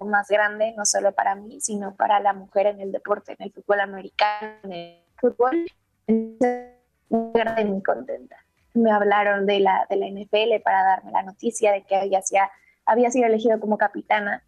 más grande, no solo para mí, sino para la mujer en el deporte, en el fútbol americano, en el fútbol. Muy contenta. Me hablaron de la, de la NFL para darme la noticia de que había, había sido elegido como capitana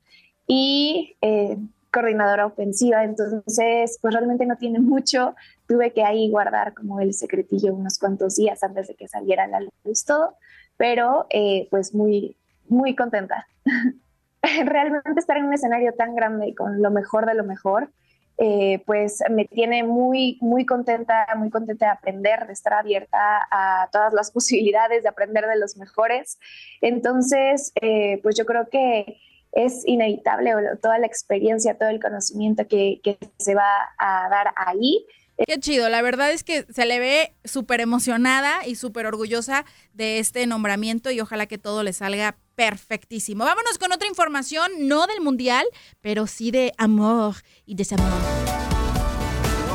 y eh, coordinadora ofensiva, entonces pues realmente no tiene mucho, tuve que ahí guardar como el secretillo unos cuantos días antes de que saliera la luz todo, pero eh, pues muy, muy contenta. Realmente estar en un escenario tan grande con lo mejor de lo mejor, eh, pues me tiene muy, muy contenta, muy contenta de aprender, de estar abierta a todas las posibilidades, de aprender de los mejores. Entonces, eh, pues yo creo que es inevitable toda la experiencia, todo el conocimiento que, que se va a dar ahí. Qué chido, la verdad es que se le ve súper emocionada y súper orgullosa de este nombramiento y ojalá que todo le salga perfectísimo. Vámonos con otra información, no del mundial, pero sí de amor y desamor.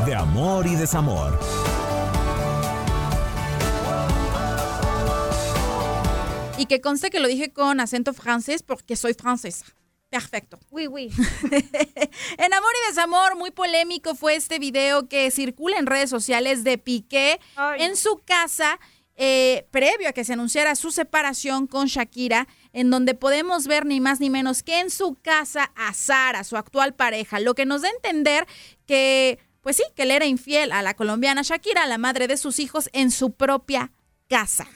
De amor y desamor. Y que conste que lo dije con acento francés porque soy francesa. Perfecto. Uy, uy. En Amor y Desamor, muy polémico fue este video que circula en redes sociales de Piqué en su casa, eh, previo a que se anunciara su separación con Shakira, en donde podemos ver ni más ni menos que en su casa a Sara, su actual pareja, lo que nos da a entender que, pues sí, que él era infiel a la colombiana Shakira, la madre de sus hijos, en su propia casa.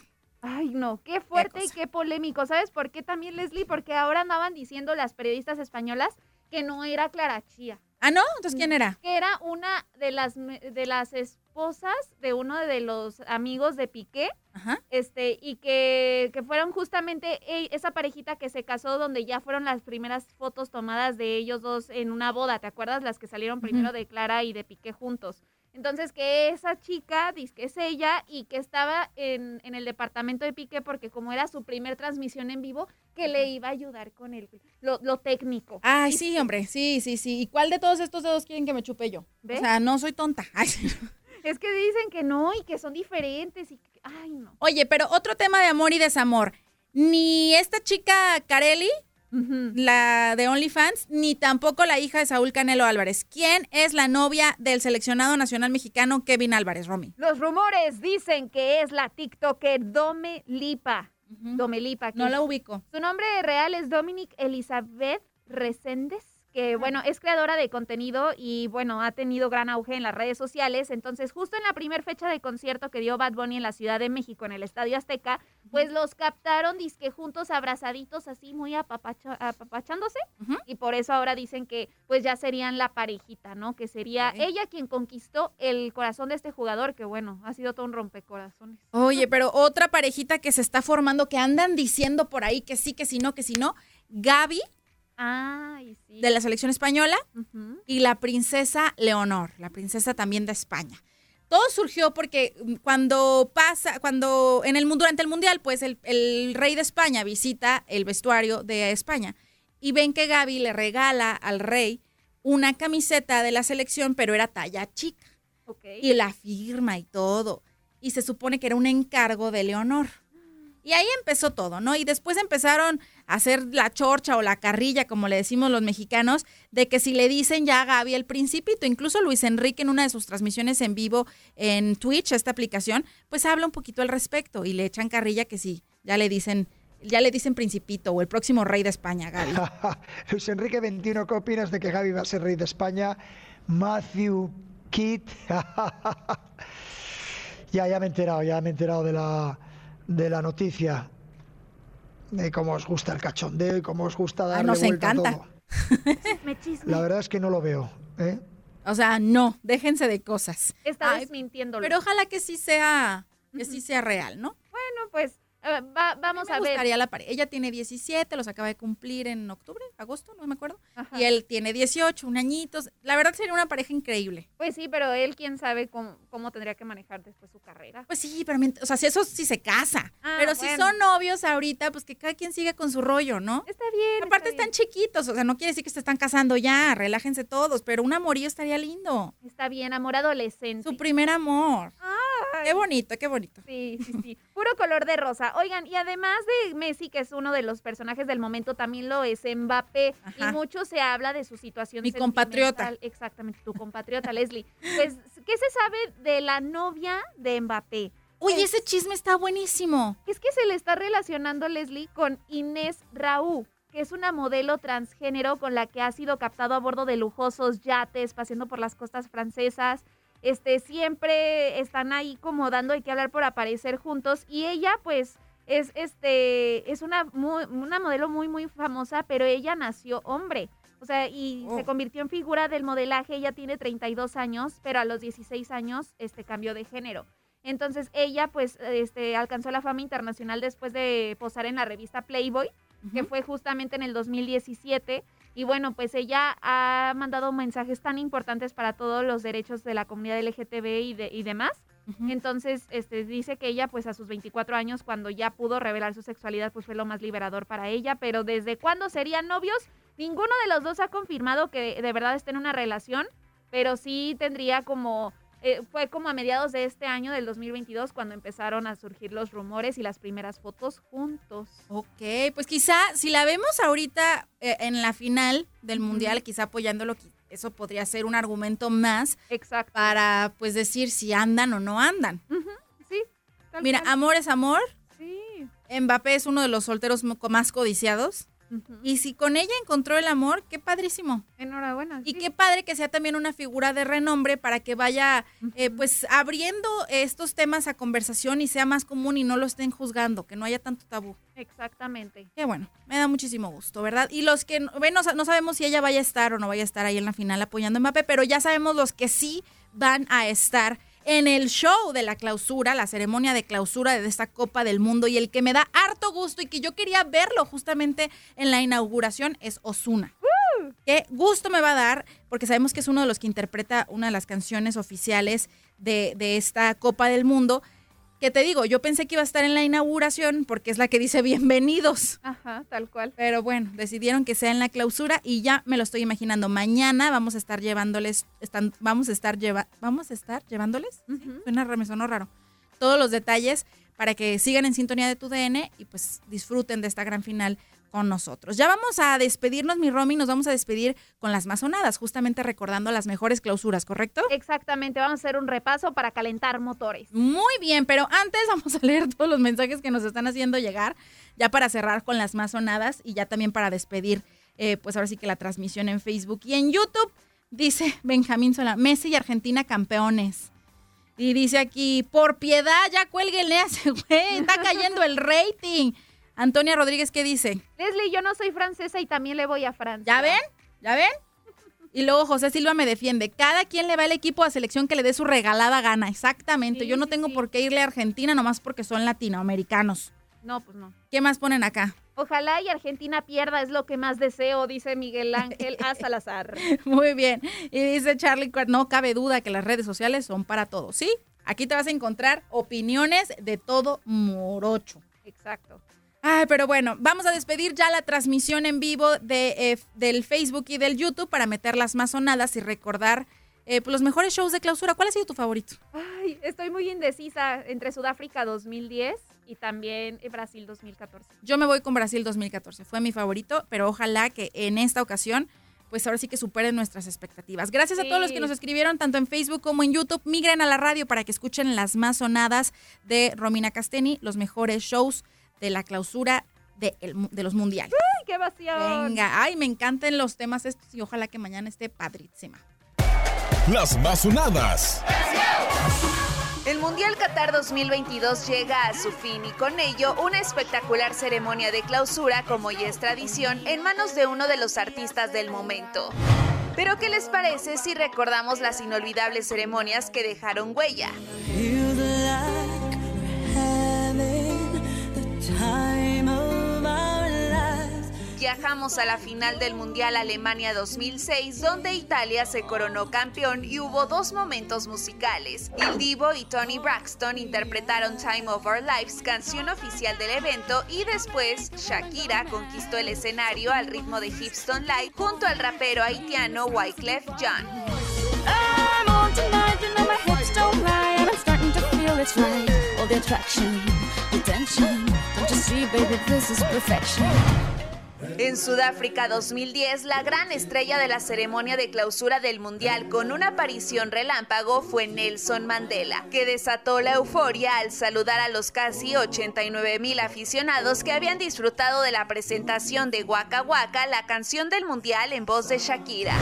Ay, no, qué fuerte y qué polémico. ¿Sabes por qué también, Leslie? Porque ahora andaban diciendo las periodistas españolas que no era Clara Chía. Ah, ¿no? Entonces, ¿quién era? Que era una de las, de las esposas de uno de los amigos de Piqué. Ajá. Este, y que, que fueron justamente e- esa parejita que se casó, donde ya fueron las primeras fotos tomadas de ellos dos en una boda. ¿Te acuerdas? Las que salieron primero de Clara y de Piqué juntos. Entonces, que esa chica, dice que es ella, y que estaba en, en el departamento de Piqué, porque como era su primer transmisión en vivo, que le iba a ayudar con el, lo, lo técnico. Ay, sí, hombre, sí, sí, sí. ¿Y cuál de todos estos dedos quieren que me chupe yo? O sea, no soy tonta. Ay, sí. Es que dicen que no y que son diferentes y que- ay no. Oye, pero otro tema de amor y desamor. Ni esta chica Carelli, la de OnlyFans, ni tampoco la hija de Saúl Canelo Álvarez. ¿Quién es la novia del seleccionado nacional mexicano Kevin Álvarez, Romy? Los rumores dicen que es la TikToker Dome Lipa. Dome Lipa. que No la ubico. Su nombre real es Dominic Elizabeth Reséndez, que bueno, es creadora de contenido y bueno, ha tenido gran auge en las redes sociales. Entonces, justo en la primera fecha de concierto que dio Bad Bunny en la Ciudad de México, en el Estadio Azteca, pues los captaron disque juntos, abrazaditos, así muy apapacha- apapachándose. Y por eso ahora dicen que pues ya serían la parejita, ¿no? Que sería ella quien conquistó el corazón de este jugador, que bueno, ha sido todo un rompecorazones. Oye, pero otra parejita que se está formando, que andan diciendo por ahí que sí, que sí, no, que sí, no. Gaby, Sí. de la selección española, y la princesa Leonor, la princesa también de España. Todo surgió porque mm, cuando pasa, cuando en el mundo, durante el mundial, pues el, el rey de España visita el vestuario de España y ven que Gaby le regala al rey una camiseta de la selección, pero era talla chica. Y la firma y todo. Y se supone que era un encargo de Leonor. Y ahí empezó todo, ¿no? Y después empezaron a hacer la chorcha o la carrilla, como le decimos los mexicanos, de que si le dicen ya a Gaby el principito, incluso Luis Enrique en una de sus transmisiones en vivo en Twitch, esta aplicación, pues habla un poquito al respecto y le echan carrilla que sí, ya le dicen, ya le dicen principito o el próximo rey de España, Gaby. Luis Enrique 21, ¿qué opinas de que Gaby va a ser rey de España? Matthew Kidd. ya, ya me he enterado, ya me he enterado de la, de la noticia. De cómo os gusta el cachondeo y cómo os gusta darle nos vuelta encanta. todo. Chisme. La verdad es que no lo veo. ¿eh? O sea, no, déjense de cosas. Está desmintiéndolo. Pero ojalá que sí sea, que sí sea real, ¿no? Bueno, pues va- vamos me a ver. la pare- Ella tiene 17, los acaba de cumplir en octubre, agosto, no me acuerdo. Ajá. Y él tiene 18, un añitos. La verdad sería una pareja increíble. Pues sí, pero él quién sabe cómo, cómo tendría que manejar después su carrera. Pues sí, pero o sea, si eso sí se casa. Ah, pero si son novios ahorita, pues que cada quien siga con su rollo, ¿no? Está bien. Aparte están chiquitos, o sea, no quiere decir que se están casando ya, relájense todos, pero un amorío estaría lindo. Está bien, amor adolescente. Su primer amor. Qué bonito, qué bonito. Sí, sí, sí. Puro color de rosa. Oigan, y además de Messi, que es uno de los personajes del momento, también lo es Mbappé. Ajá. Y mucho se habla de su situación Mi compatriota. Exactamente, tu compatriota, Leslie. Pues, ¿qué se sabe de la novia de Mbappé? Oye, Pues, ese chisme está buenísimo. Es que se le está relacionando Leslie con Inés Raúl, que es una modelo transgénero con la que ha sido captado a bordo de lujosos yates, paseando por las costas francesas. Este, siempre están ahí como dando de qué hablar por aparecer juntos. Y ella, pues, es este, es una, muy- una modelo muy, muy famosa, pero ella nació hombre. O sea, y se Oh. convirtió en figura del modelaje. Ella tiene 32 años, pero a los 16 años, este, cambió de género. Entonces ella pues este, alcanzó la fama internacional después de posar en la revista Playboy, que fue justamente en el 2017. Y bueno, pues ella ha mandado mensajes tan importantes para todos los derechos de la comunidad LGTB y, de, y demás. Entonces, este, dice que ella, pues a sus 24 años, cuando ya pudo revelar su sexualidad, pues fue lo más liberador para ella. Pero desde cuándo serían novios, ninguno de los dos ha confirmado que de verdad estén en una relación, pero sí tendría como eh, fue como a mediados de este año, del 2022, cuando empezaron a surgir los rumores y las primeras fotos juntos. Ok, pues quizá si la vemos ahorita eh, en la final del mundial, quizá apoyándolo, eso podría ser un argumento más Exacto. para pues decir si andan o no andan. Sí. tal Mira, amor es amor. Sí. Mbappé es uno de los solteros más codiciados. Y si con ella encontró el amor, qué padrísimo. Enhorabuena. Y qué padre que sea también una figura de renombre para que vaya eh, pues abriendo estos temas a conversación y sea más común y no lo estén juzgando, que no haya tanto tabú. Exactamente. Qué bueno, me da muchísimo gusto, ¿verdad? Y los que, ven, no, no sabemos si ella vaya a estar o no vaya a estar ahí en la final apoyando a Mbappé, pero ya sabemos los que sí van a estar en el show de la clausura, la ceremonia de clausura de esta Copa del Mundo y el que me da harto gusto y que yo quería verlo justamente en la inauguración es Osuna. Qué gusto me va a dar, porque sabemos que es uno de los que interpreta una de las canciones oficiales de, de esta Copa del Mundo. Que te digo, yo pensé que iba a estar en la inauguración porque es la que dice bienvenidos. Ajá, tal cual. Pero bueno, decidieron que sea en la clausura y ya me lo estoy imaginando. Mañana vamos a estar llevándoles, están, vamos a estar lleva, vamos a estar llevándoles. ¿Sí? Suena, me sonó raro. Todos los detalles para que sigan en sintonía de tu DN y pues disfruten de esta gran final con nosotros. Ya vamos a despedirnos, mi Romy, nos vamos a despedir con las mazonadas, justamente recordando las mejores clausuras, ¿correcto? Exactamente, vamos a hacer un repaso para calentar motores. Muy bien, pero antes vamos a leer todos los mensajes que nos están haciendo llegar, ya para cerrar con las mazonadas y ya también para despedir, eh, pues ahora sí que la transmisión en Facebook y en YouTube. Dice Benjamín Sola, Messi y Argentina campeones. Y dice aquí, por piedad, ya cuélguenle a ese güey, está cayendo el rating. Antonia Rodríguez, ¿qué dice? Leslie, yo no soy francesa y también le voy a Francia. ¿Ya ven? ¿Ya ven? Y luego José Silva me defiende. Cada quien le va al equipo a selección que le dé su regalada gana. Exactamente. Sí, yo no tengo sí. por qué irle a Argentina nomás porque son latinoamericanos. No, pues no. ¿Qué más ponen acá? Ojalá y Argentina pierda, es lo que más deseo, dice Miguel Ángel A. Salazar. Muy bien. Y dice Charlie no cabe duda que las redes sociales son para todos. ¿Sí? Aquí te vas a encontrar opiniones de todo morocho. Exacto. Ay, pero bueno, vamos a despedir ya la transmisión en vivo de, eh, del Facebook y del YouTube para meter las mazonadas y recordar eh, pues, los mejores shows de clausura. ¿Cuál ha sido tu favorito? Ay, estoy muy indecisa entre Sudáfrica 2010 y también Brasil 2014. Yo me voy con Brasil 2014. Fue mi favorito, pero ojalá que en esta ocasión, pues ahora sí que superen nuestras expectativas. Gracias a todos los que nos escribieron, tanto en Facebook como en YouTube. Migren a la radio para que escuchen las mazonadas de Romina Casteni, los mejores shows de la clausura de, el mu- de los mundiales. ¡Ay, qué emoción! Venga, ay, me encantan los temas estos y ojalá que mañana esté padrísima. Las mazonadas. El Mundial Qatar 2022 llega a su fin y con ello una espectacular ceremonia de clausura, como ya es tradición, en manos de uno de los artistas del momento. Pero ¿qué les parece si recordamos las inolvidables ceremonias que dejaron huella? Viajamos a la final del Mundial Alemania 2006, donde Italia se coronó campeón y hubo dos momentos musicales. Il Divo y Tony Braxton interpretaron Time of Our Lives, canción oficial del evento, y después Shakira conquistó el escenario al ritmo de Hipstone Light junto al rapero haitiano Wyclef Jean. Don't you see, baby, this is perfection. En Sudáfrica 2010, la gran estrella de la ceremonia de clausura del Mundial con una aparición relámpago fue Nelson Mandela, que desató la euforia al saludar a los casi 89 mil aficionados que habían disfrutado de la presentación de Waka Waka, la canción del Mundial en voz de Shakira.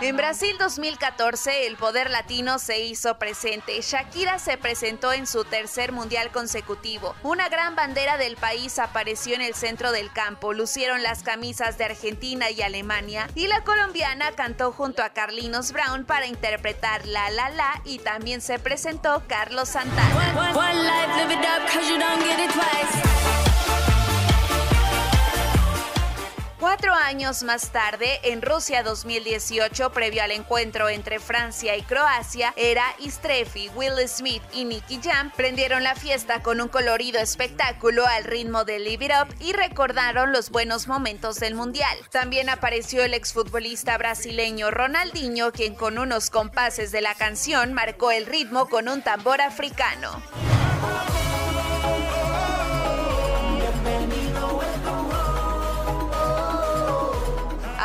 En Brasil 2014, el poder latino se hizo presente. Shakira se presentó en su tercer mundial consecutivo. Una gran bandera del país apareció en el centro del campo. Lucieron las camisas de Argentina y Alemania. Y la colombiana cantó junto a Carlinos Brown para interpretar La La La. Y también se presentó Carlos Santana. Cuatro años más tarde, en Rusia 2018, previo al encuentro entre Francia y Croacia, Era Istrefi, Will Smith y Nicky Jam prendieron la fiesta con un colorido espectáculo al ritmo de Live It Up y recordaron los buenos momentos del Mundial. También apareció el exfutbolista brasileño Ronaldinho, quien con unos compases de la canción marcó el ritmo con un tambor africano.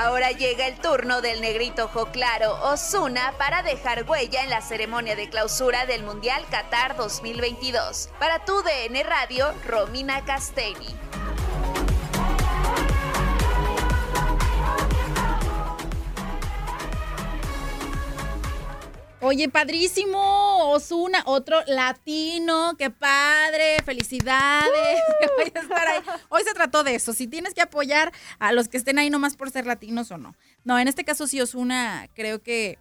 Ahora llega el turno del negrito ojo claro Osuna para dejar huella en la ceremonia de clausura del Mundial Qatar 2022. Para tu DN Radio, Romina Castelli. Oye, padrísimo, Osuna, otro latino, qué padre, felicidades. estar ahí. Hoy se trató de eso, si tienes que apoyar a los que estén ahí nomás por ser latinos o no. No, en este caso sí, Osuna, creo que,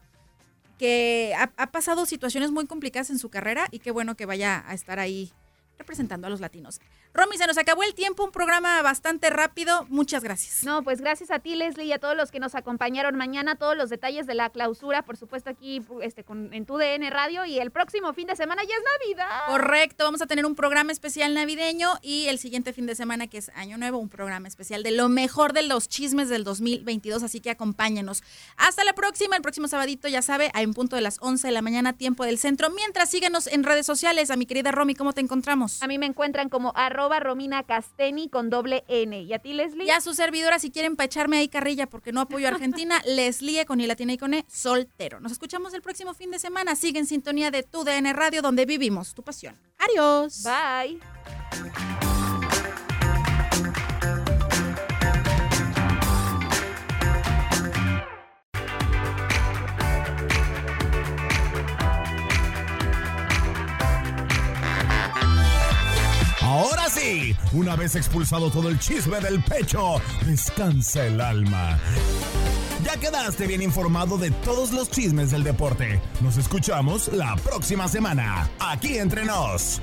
que ha pasado situaciones muy complicadas en su carrera y qué bueno que vaya a estar ahí representando a los latinos. Romy, se nos acabó el tiempo, un programa bastante rápido. Muchas gracias. No, pues gracias a ti, Leslie, y a todos los que nos acompañaron mañana. Todos los detalles de la clausura, por supuesto, aquí este, con, en tu DN Radio. Y el próximo fin de semana ya es Navidad. Correcto, vamos a tener un programa especial navideño y el siguiente fin de semana, que es Año Nuevo, un programa especial de lo mejor de los chismes del 2022. Así que acompáñenos. Hasta la próxima, el próximo sabadito, ya sabe, a un punto de las 11 de la mañana, tiempo del centro. Mientras síguenos en redes sociales, a mi querida Romy, ¿cómo te encontramos? A mí me encuentran como arroba Romina Casteni con doble N. ¿Y a ti, Leslie? Y a su servidora, si quieren para echarme ahí carrilla porque no apoyo a Argentina, Leslie con I latina y con E, soltero. Nos escuchamos el próximo fin de semana. Sigue en sintonía de tu DN Radio, donde vivimos tu pasión. Adiós. Bye. Ahora sí, una vez expulsado todo el chisme del pecho, descansa el alma. Ya quedaste bien informado de todos los chismes del deporte. Nos escuchamos la próxima semana, aquí entre nos.